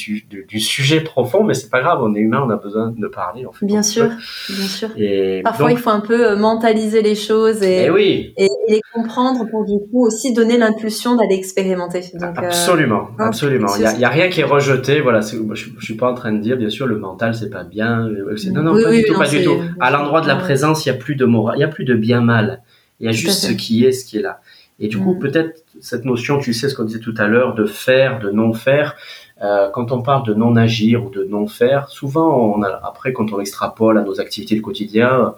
B: du, sujet profond, mais c'est pas grave, on est humain, on a besoin de parler. En fait,
A: bien sûr, bien sûr. Et Parfois, il faut un peu euh, mentaliser les choses et,
B: eh oui.
A: et, les comprendre pour du coup aussi donner l'impulsion d'aller expérimenter.
B: Donc, euh, absolument, absolument. Il y, a, y, a, rien qui est rejeté. Voilà, je, je suis pas en train de dire, bien sûr, le mental c'est pas bien. Euh, non, non, pas du tout, pas du tout. À l'endroit de la présence, il y a plus de moral, il y a plus de bien mal. Il y a juste ce qui est, ce qui est là. Et du coup, mm. peut-être cette notion, tu sais ce qu'on disait tout à l'heure, de faire, de non faire. Euh, quand on parle de non agir ou de non faire, souvent, on a, après, quand on extrapole à nos activités du quotidien,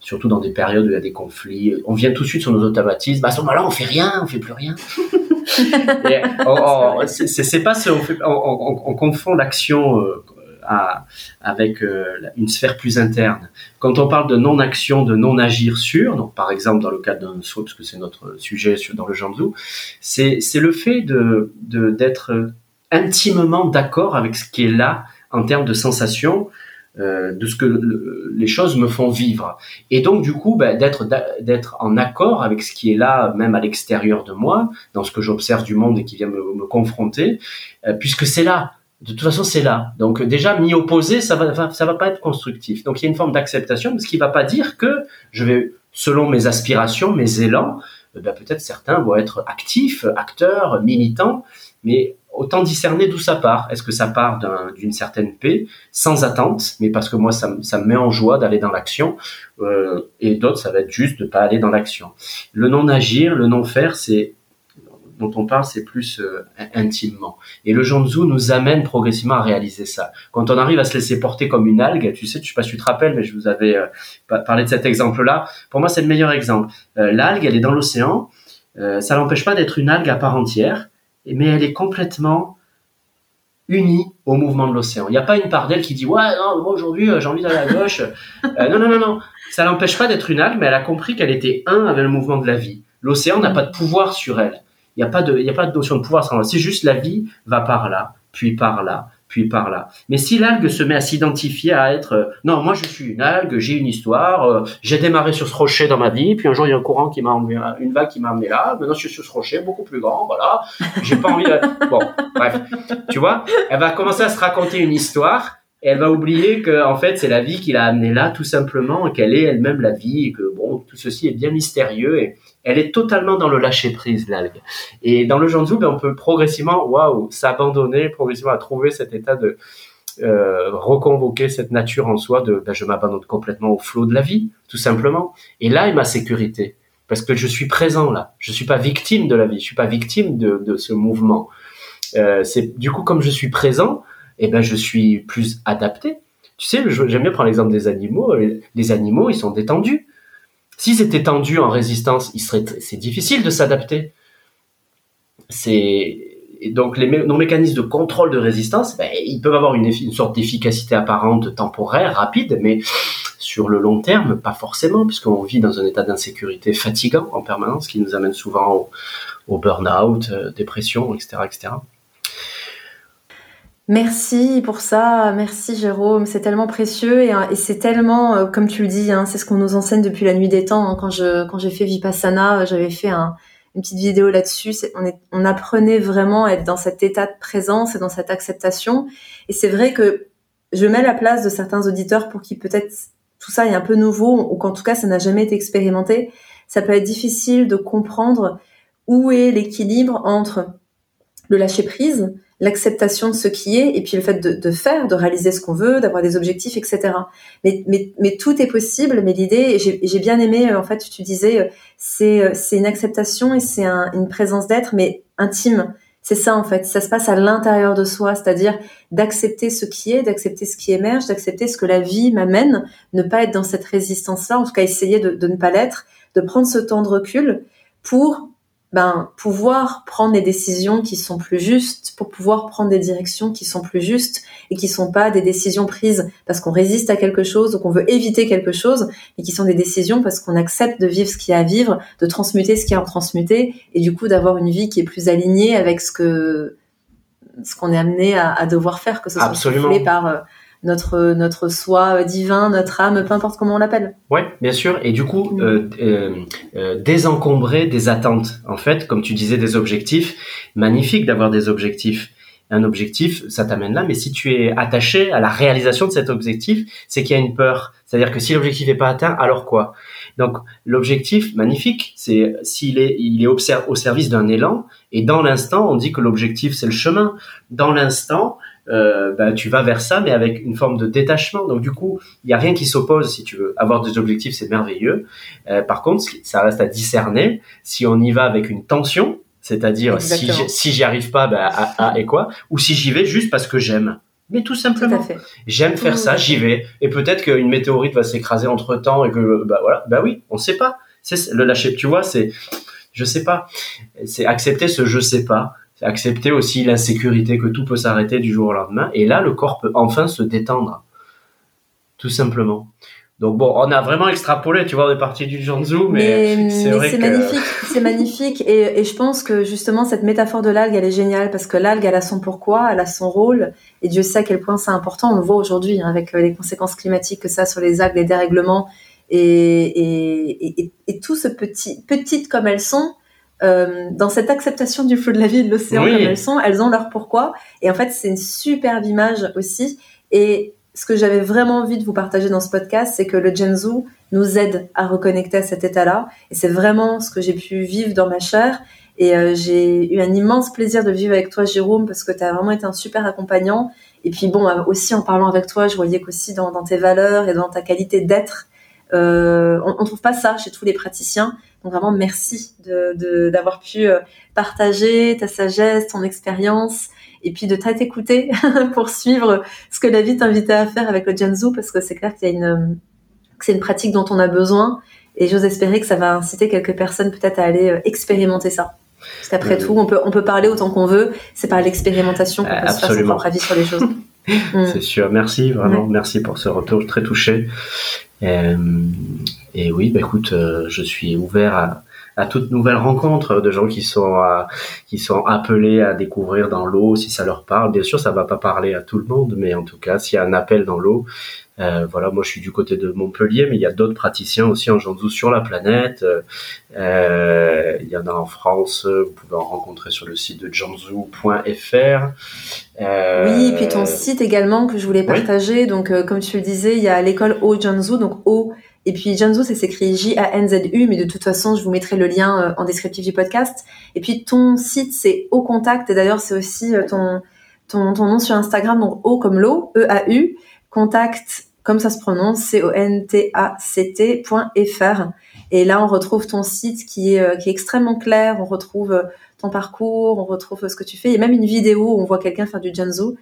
B: surtout dans des périodes où il y a des conflits, on vient tout de suite sur nos automatismes. Bah, à ce moment-là, on fait rien, on fait plus rien. c'est pas ce, on, fait, on, on, confond l'action euh, avec euh, une sphère plus interne. Quand on parle de non-action, de non-agir sur, donc par exemple dans le cadre d'un saut, parce que c'est notre sujet dans le Janzu, c'est le fait de d'être intimement d'accord avec ce qui est là en termes de sensations, euh, de ce que les choses me font vivre. Et donc du coup, ben, d'être d'être en accord avec ce qui est là, même à l'extérieur de moi, dans ce que j'observe du monde et qui vient me, me confronter, euh, puisque c'est là. De toute façon, c'est là. Donc déjà, m'y opposer, ça va, ça va pas être constructif. Donc il y a une forme d'acceptation, ce qui va pas dire que je vais, selon mes aspirations, mes élans, euh, ben, peut-être certains vont être actifs, acteurs, militants, mais autant discerner d'où ça part. Est-ce que ça part d'une certaine paix, sans attente, mais parce que moi, ça, ça me met en joie d'aller dans l'action, euh, et d'autres, ça va être juste de pas aller dans l'action. Le non-agir, le non-faire, c'est dont on parle, c'est plus euh, intimement. Et le Janzu nous amène progressivement à réaliser ça. Quand on arrive à se laisser porter comme une algue, tu sais, je sais pas si tu te rappelles, mais je vous avais euh, parlé de cet exemple-là. Pour moi, c'est le meilleur exemple. Euh, l'algue, elle est dans l'océan. ça l'empêche pas d'être une algue à part entière mais elle est complètement unie au mouvement de l'océan. Il n'y a pas une part d'elle qui dit ouais non moi aujourd'hui j'ai envie d'aller à gauche. Non non non non, ça l'empêche pas d'être une algue, mais elle a compris qu'elle était un avec le mouvement de la vie. L'océan n'a pas de pouvoir sur elle. Il n'y a pas de il a pas de notion de pouvoir. C'est juste la vie va par là, puis par là, puis par là. Mais si l'algue se met à s'identifier à être euh, non, moi je suis une algue, j'ai une histoire, euh, j'ai démarré sur ce rocher dans ma vie, puis un jour il y a un courant qui m'a emmené, une vague qui m'a amené là, maintenant je suis sur ce rocher beaucoup plus grand, voilà, j'ai pas envie de... bon, bref, tu vois, elle va commencer à se raconter une histoire et elle va oublier que en fait c'est la vie qui l'a amenée là tout simplement, qu'elle est elle-même la vie et que bon tout ceci est bien mystérieux et elle est totalement dans le lâcher prise l'algue. Et dans le Janzu, ben, on peut progressivement, waouh, s'abandonner, progressivement à trouver cet état de euh, reconvoquer cette nature en soi de ben, je m'abandonne complètement au flot de la vie, tout simplement. Et là est ma sécurité, parce que je suis présent là. Je suis pas victime de la vie, je suis pas victime de, ce mouvement. Euh, c'est du coup comme je suis présent, et eh ben je suis plus adapté. Tu sais, j'aime bien prendre l'exemple des animaux. Les animaux, ils sont détendus S'ils étaient tendus en résistance, il serait, c'est difficile de s'adapter. Donc nos mécanismes de contrôle de résistance, ben, ils peuvent avoir une, sorte d'efficacité apparente temporaire, rapide, mais sur le long terme, pas forcément, puisqu'on vit dans un état d'insécurité fatigant en permanence, qui nous amène souvent au, burn-out, euh, dépression, etc.
A: Merci pour ça, merci Jérôme, c'est tellement précieux et, c'est tellement, euh, comme tu le dis, hein, c'est ce qu'on nous enseigne depuis la nuit des temps. Hein. Quand je quand j'ai fait Vipassana, j'avais fait une petite vidéo là-dessus. On, on apprenait vraiment à être dans cet état de présence et dans cette acceptation. Et c'est vrai que je mets la place de certains auditeurs pour qui peut-être tout ça est un peu nouveau ou qu'en tout cas ça n'a jamais été expérimenté. Ça peut être difficile de comprendre où est l'équilibre entre le lâcher prise, l'acceptation de ce qui est et puis le fait de, de faire, de réaliser ce qu'on veut, d'avoir des objectifs, etc. Mais, mais, mais tout est possible. Mais l'idée, j'ai bien aimé, euh, en fait, tu disais, euh, c'est euh, c'est une acceptation et c'est un, une présence d'être, mais intime. C'est ça en fait, ça se passe à l'intérieur de soi, c'est-à-dire d'accepter ce qui est, d'accepter ce qui émerge, d'accepter ce que la vie m'amène, ne pas être dans cette résistance-là, en tout cas essayer de, de ne pas l'être, de prendre ce temps de recul pour ben, pouvoir prendre des décisions qui sont plus justes, pour pouvoir prendre des directions qui sont plus justes et qui sont pas des décisions prises parce qu'on résiste à quelque chose ou qu'on veut éviter quelque chose, mais qui sont des décisions parce qu'on accepte de vivre ce qu'il y a à vivre, de transmuter ce qu'il y a à transmuter et du coup d'avoir une vie qui est plus alignée avec ce que ce qu'on est amené à, à, devoir faire, que ce soit par euh, notre notre soi divin, notre âme, peu importe comment on l'appelle.
B: Ouais, bien sûr. Et du coup, mm. euh, euh, euh, désencombrer des attentes. En fait, comme tu disais, des objectifs. Magnifique d'avoir des objectifs. Un objectif, ça t'amène là, mais si tu es attaché à la réalisation de cet objectif, c'est qu'il y a une peur. C'est-à-dire que si l'objectif n'est pas atteint, alors quoi? Donc l'objectif, magnifique, c'est s'il est, il est au service d'un élan, et dans l'instant, on dit que l'objectif c'est le chemin. Dans l'instant, euh, bah, tu vas vers ça, mais avec une forme de détachement. Donc du coup, il y a rien qui s'oppose si tu veux. Avoir des objectifs, c'est merveilleux. Euh, par contre, ça reste à discerner. Si on y va avec une tension, c'est-à-dire si si j'y arrive pas, bah, à, et quoi, ou si j'y vais juste parce que j'aime. Mais tout simplement, j'aime faire ça, j'y vais. Et peut-être qu'une météorite va s'écraser entre temps et que bah voilà, bah oui, on sait pas. C'est le lâcher, tu vois, c'est je sais pas. C'est accepter ce je sais pas accepter aussi l'insécurité que tout peut s'arrêter du jour au lendemain. Et là, le corps peut enfin se détendre. Tout simplement. Donc bon, on a vraiment extrapolé, tu vois, on est parti du Janzu, mais, mais c'est vrai
A: que... magnifique, c'est magnifique, et, et, je pense que justement cette métaphore de l'algue, elle est géniale parce que l'algue, elle a son pourquoi, elle a son rôle, et Dieu sait à quel point c'est important. On le voit aujourd'hui hein, avec euh, les conséquences climatiques que ça a sur les algues, les dérèglements, et, et, et tout ce petit, petites comme elles sont, euh, dans cette acceptation du flot de la vie et de l'océan comme elles sont, elles ont leur pourquoi. Et en fait, c'est une superbe image aussi. Et ce que j'avais vraiment envie de vous partager dans ce podcast, c'est que le Genzu nous aide à reconnecter à cet état-là. Et c'est vraiment ce que j'ai pu vivre dans ma chair. Et euh, j'ai eu un immense plaisir de vivre avec toi, Jérôme, parce que tu as vraiment été un super accompagnant. Et puis bon, euh, aussi en parlant avec toi, je voyais qu'aussi dans, dans, tes valeurs et dans ta qualité d'être, euh, on, on trouve pas ça chez tous les praticiens. Donc vraiment, merci d'avoir de, pu euh, partager ta sagesse, ton expérience, et puis de écouté pour suivre ce que la vie t'invitait à faire avec le Janzu, parce que c'est clair qu'il y a une, c'est une pratique dont on a besoin, et j'ose espérer que ça va inciter quelques personnes peut-être à aller euh, expérimenter ça. Parce qu'après tout, on peut, on peut parler autant qu'on veut, c'est par l'expérimentation qu'on peut se faire son propre avis sur les choses.
B: C'est sûr, merci vraiment, merci pour ce retour très touché. Euh, et oui, bah écoute, euh, je suis ouvert à, toute nouvelle rencontre de gens qui sont qui sont appelés à découvrir dans l'eau si ça leur parle. Bien sûr, ça va pas parler à tout le monde, mais en tout cas, s'il y a un appel dans l'eau, euh, voilà, moi je suis du côté de Montpellier, mais il y a d'autres praticiens aussi en Janzou sur la planète. Euh, il y en a en France, vous pouvez en rencontrer sur le site de janzou.fr.
A: Euh, oui, puis ton site également que je voulais partager. Donc, euh, comme tu le disais, il y a l'école O Janzou, donc O et puis Janzu, ça s'écrit J-A-N-Z-U, mais de toute façon, je vous mettrai le lien euh, en descriptif du podcast. Et puis ton site, c'est Au Contact, et d'ailleurs, c'est aussi euh, ton, ton, ton nom sur Instagram, donc O comme l'eau, E-A-U, contact, comme ça se prononce, C-O-N-T-A-C-T.fr. Et là, on retrouve ton site qui est, euh, extrêmement clair, on retrouve ton parcours, on retrouve ce que tu fais. Il y a même une vidéo où on voit quelqu'un faire du Janzu.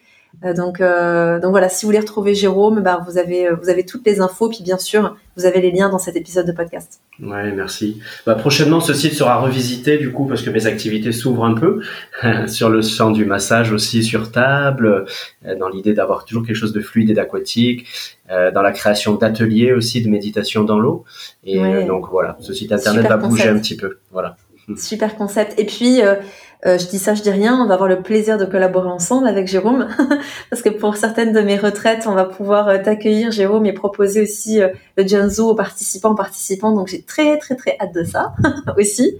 A: Euh, donc, euh, donc voilà, si vous voulez retrouver Jérôme, bah, vous avez euh, vous avez toutes les infos, puis bien sûr, vous avez les liens dans cet épisode de podcast.
B: Ouais, merci. Bah, prochainement, ce site sera revisité du coup parce que mes activités s'ouvrent un peu sur le champ du massage aussi sur table, dans l'idée d'avoir toujours quelque chose de fluide et d'aquatique, dans la création d'ateliers aussi de méditation dans l'eau. Et donc voilà, ce site internet va bouger un petit peu. Voilà.
A: Super concept. Et puis, euh, euh, je dis ça, je dis rien, on va avoir le plaisir de collaborer ensemble avec Jérôme, parce que pour certaines de mes retraites, on va pouvoir euh, t'accueillir, Jérôme, et proposer aussi le Janzo aux participants, participants. Donc j'ai très, très, très hâte de ça aussi.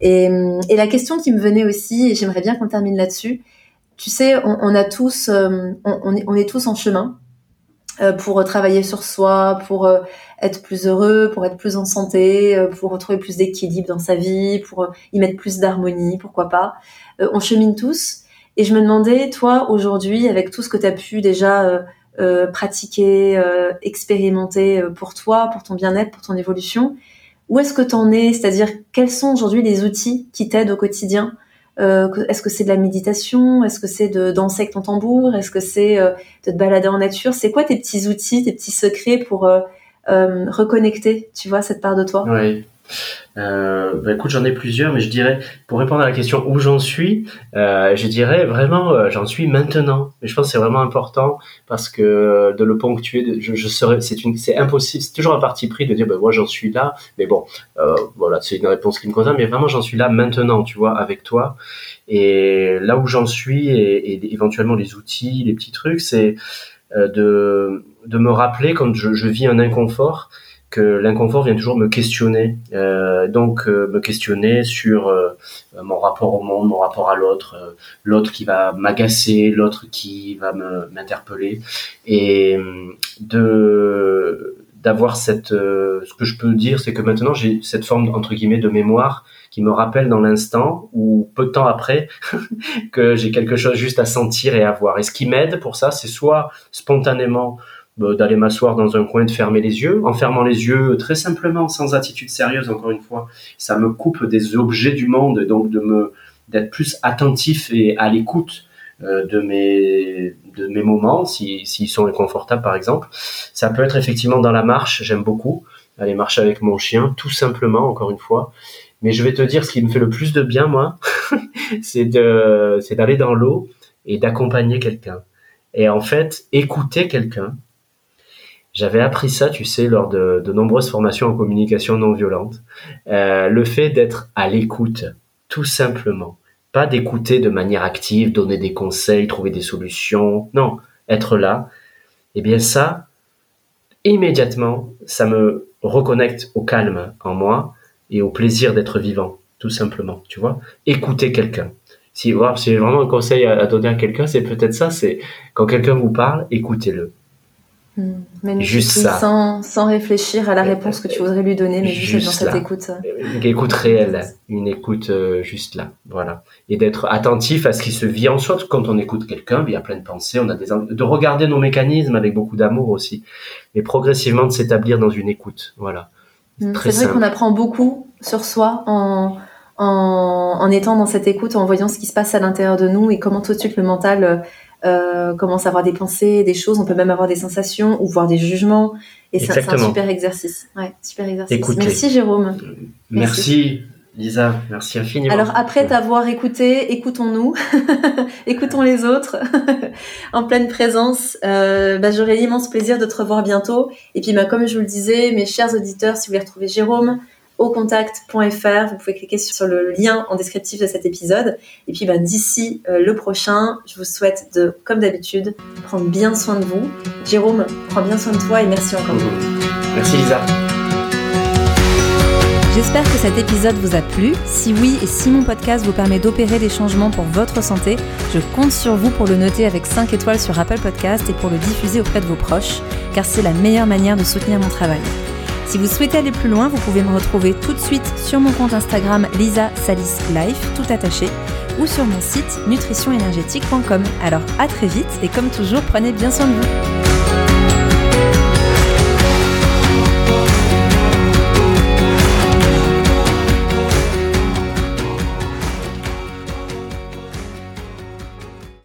A: Et, la question qui me venait aussi, et j'aimerais bien qu'on termine là-dessus, tu sais, on, a tous, on, est, tous en chemin euh, pour travailler sur soi, pour euh, être plus heureux, pour être plus en santé, euh, pour retrouver plus d'équilibre dans sa vie, pour y mettre plus d'harmonie, pourquoi pas. on chemine tous. Et je me demandais, toi, aujourd'hui, avec tout ce que tu as pu déjà pratiquer, expérimenter pour toi, pour ton bien-être, pour ton évolution, où est-ce que tu en es? C'est-à-dire, quels sont aujourd'hui les outils qui t'aident au quotidien euh, est-ce que c'est de la méditation? Est-ce que c'est de danser avec ton tambour? Est-ce que c'est euh, de te balader en nature? C'est quoi tes petits outils, tes petits secrets pour euh, reconnecter, tu vois, cette part de toi?
B: Euh, bah écoute, j'en ai plusieurs, mais je dirais, pour répondre à la question où j'en suis, euh, je dirais vraiment, euh, j'en suis maintenant. Et je pense que c'est vraiment important parce que de le ponctuer, je, je serais, c'est une, c'est impossible, c'est toujours un parti pris de dire, ben moi j'en suis là, mais bon, euh, voilà, c'est une réponse qui me concerne, mais vraiment j'en suis là maintenant, tu vois, avec toi. Et là où j'en suis et, éventuellement les outils, les petits trucs, c'est de, de me rappeler quand je vis un inconfort l'inconfort vient toujours me questionner. Euh, donc euh, me questionner sur euh, mon rapport au monde, mon rapport à l'autre, l'autre qui va m'agacer, l'autre qui va m'interpeller, et de d'avoir cette ce que je peux dire c'est que maintenant j'ai cette forme entre guillemets de mémoire qui me rappelle dans l'instant ou peu de temps après que j'ai quelque chose juste à sentir et à voir et ce qui m'aide pour ça c'est soit spontanément d'aller m'asseoir dans un coin, de fermer les yeux, en fermant les yeux très simplement, sans attitude sérieuse encore une fois. Ça me coupe des objets du monde, donc de me d'être plus attentif et à l'écoute euh, de mes de mes moments, s'ils si, sont inconfortables par exemple. Ça peut être effectivement dans la marche, j'aime beaucoup aller marcher avec mon chien, tout simplement encore une fois. Mais je vais te dire ce qui me fait le plus de bien moi, c'est de c'est d'aller dans l'eau et d'accompagner quelqu'un. Et en fait, écouter quelqu'un, J'avais appris ça, tu sais, lors de, de nombreuses formations en communication non violente. Euh, le fait d'être à l'écoute, tout simplement. Pas d'écouter de manière active, donner des conseils, trouver des solutions. Non, être là. Eh bien ça, immédiatement, ça me reconnecte au calme en moi et au plaisir d'être vivant, tout simplement. Tu vois, écouter quelqu'un. Si, si j'ai vraiment un conseil à, donner à quelqu'un, c'est peut-être ça, c'est quand quelqu'un vous parle, écoutez-le.
A: Hmm. juste ça. Sans, sans, réfléchir à la réponse que tu voudrais lui donner, mais juste, dans cette écoute.
B: Une écoute réelle, une écoute euh, juste là, voilà. Et d'être attentif à ce qui se vit en soi. Quand on écoute quelqu'un, il y a plein de pensées, on a des de regarder nos mécanismes avec beaucoup d'amour aussi, mais progressivement de s'établir dans une écoute, voilà.
A: Hmm. C'est vrai qu'on apprend beaucoup sur soi en, en, en étant dans cette écoute, en voyant ce qui se passe à l'intérieur de nous et comment tout de suite le mental euh, commence à avoir des pensées, des choses, on peut même avoir des sensations ou voir des jugements. Et c'est un super exercice. Ouais, super exercice. Merci Jérôme.
B: Merci. Lisa, merci infiniment.
A: Alors après t'avoir écouté, écoutons-nous, écoutons les autres en pleine présence. Euh, bah, J'aurai l'immense plaisir de te revoir bientôt. Et puis bah, comme je vous le disais, mes chers auditeurs, si vous voulez retrouver Jérôme, aucontact.fr. Vous pouvez cliquer sur le lien en descriptif de cet épisode. Et puis bah, d'ici euh, le prochain, je vous souhaite de, comme d'habitude, prendre bien soin de vous. Jérôme, prends bien soin de toi et merci encore.
B: Merci Lisa.
A: J'espère que cet épisode vous a plu. Si oui et si mon podcast vous permet d'opérer des changements pour votre santé, je compte sur vous pour le noter avec 5 étoiles sur Apple Podcast et pour le diffuser auprès de vos proches, car c'est la meilleure manière de soutenir mon travail. Si vous souhaitez aller plus loin, vous pouvez me retrouver tout de suite sur mon compte Instagram Lisa Salis Life, tout attaché, ou sur mon site nutritionénergétique.com. Alors à très vite et comme toujours, prenez bien soin de vous.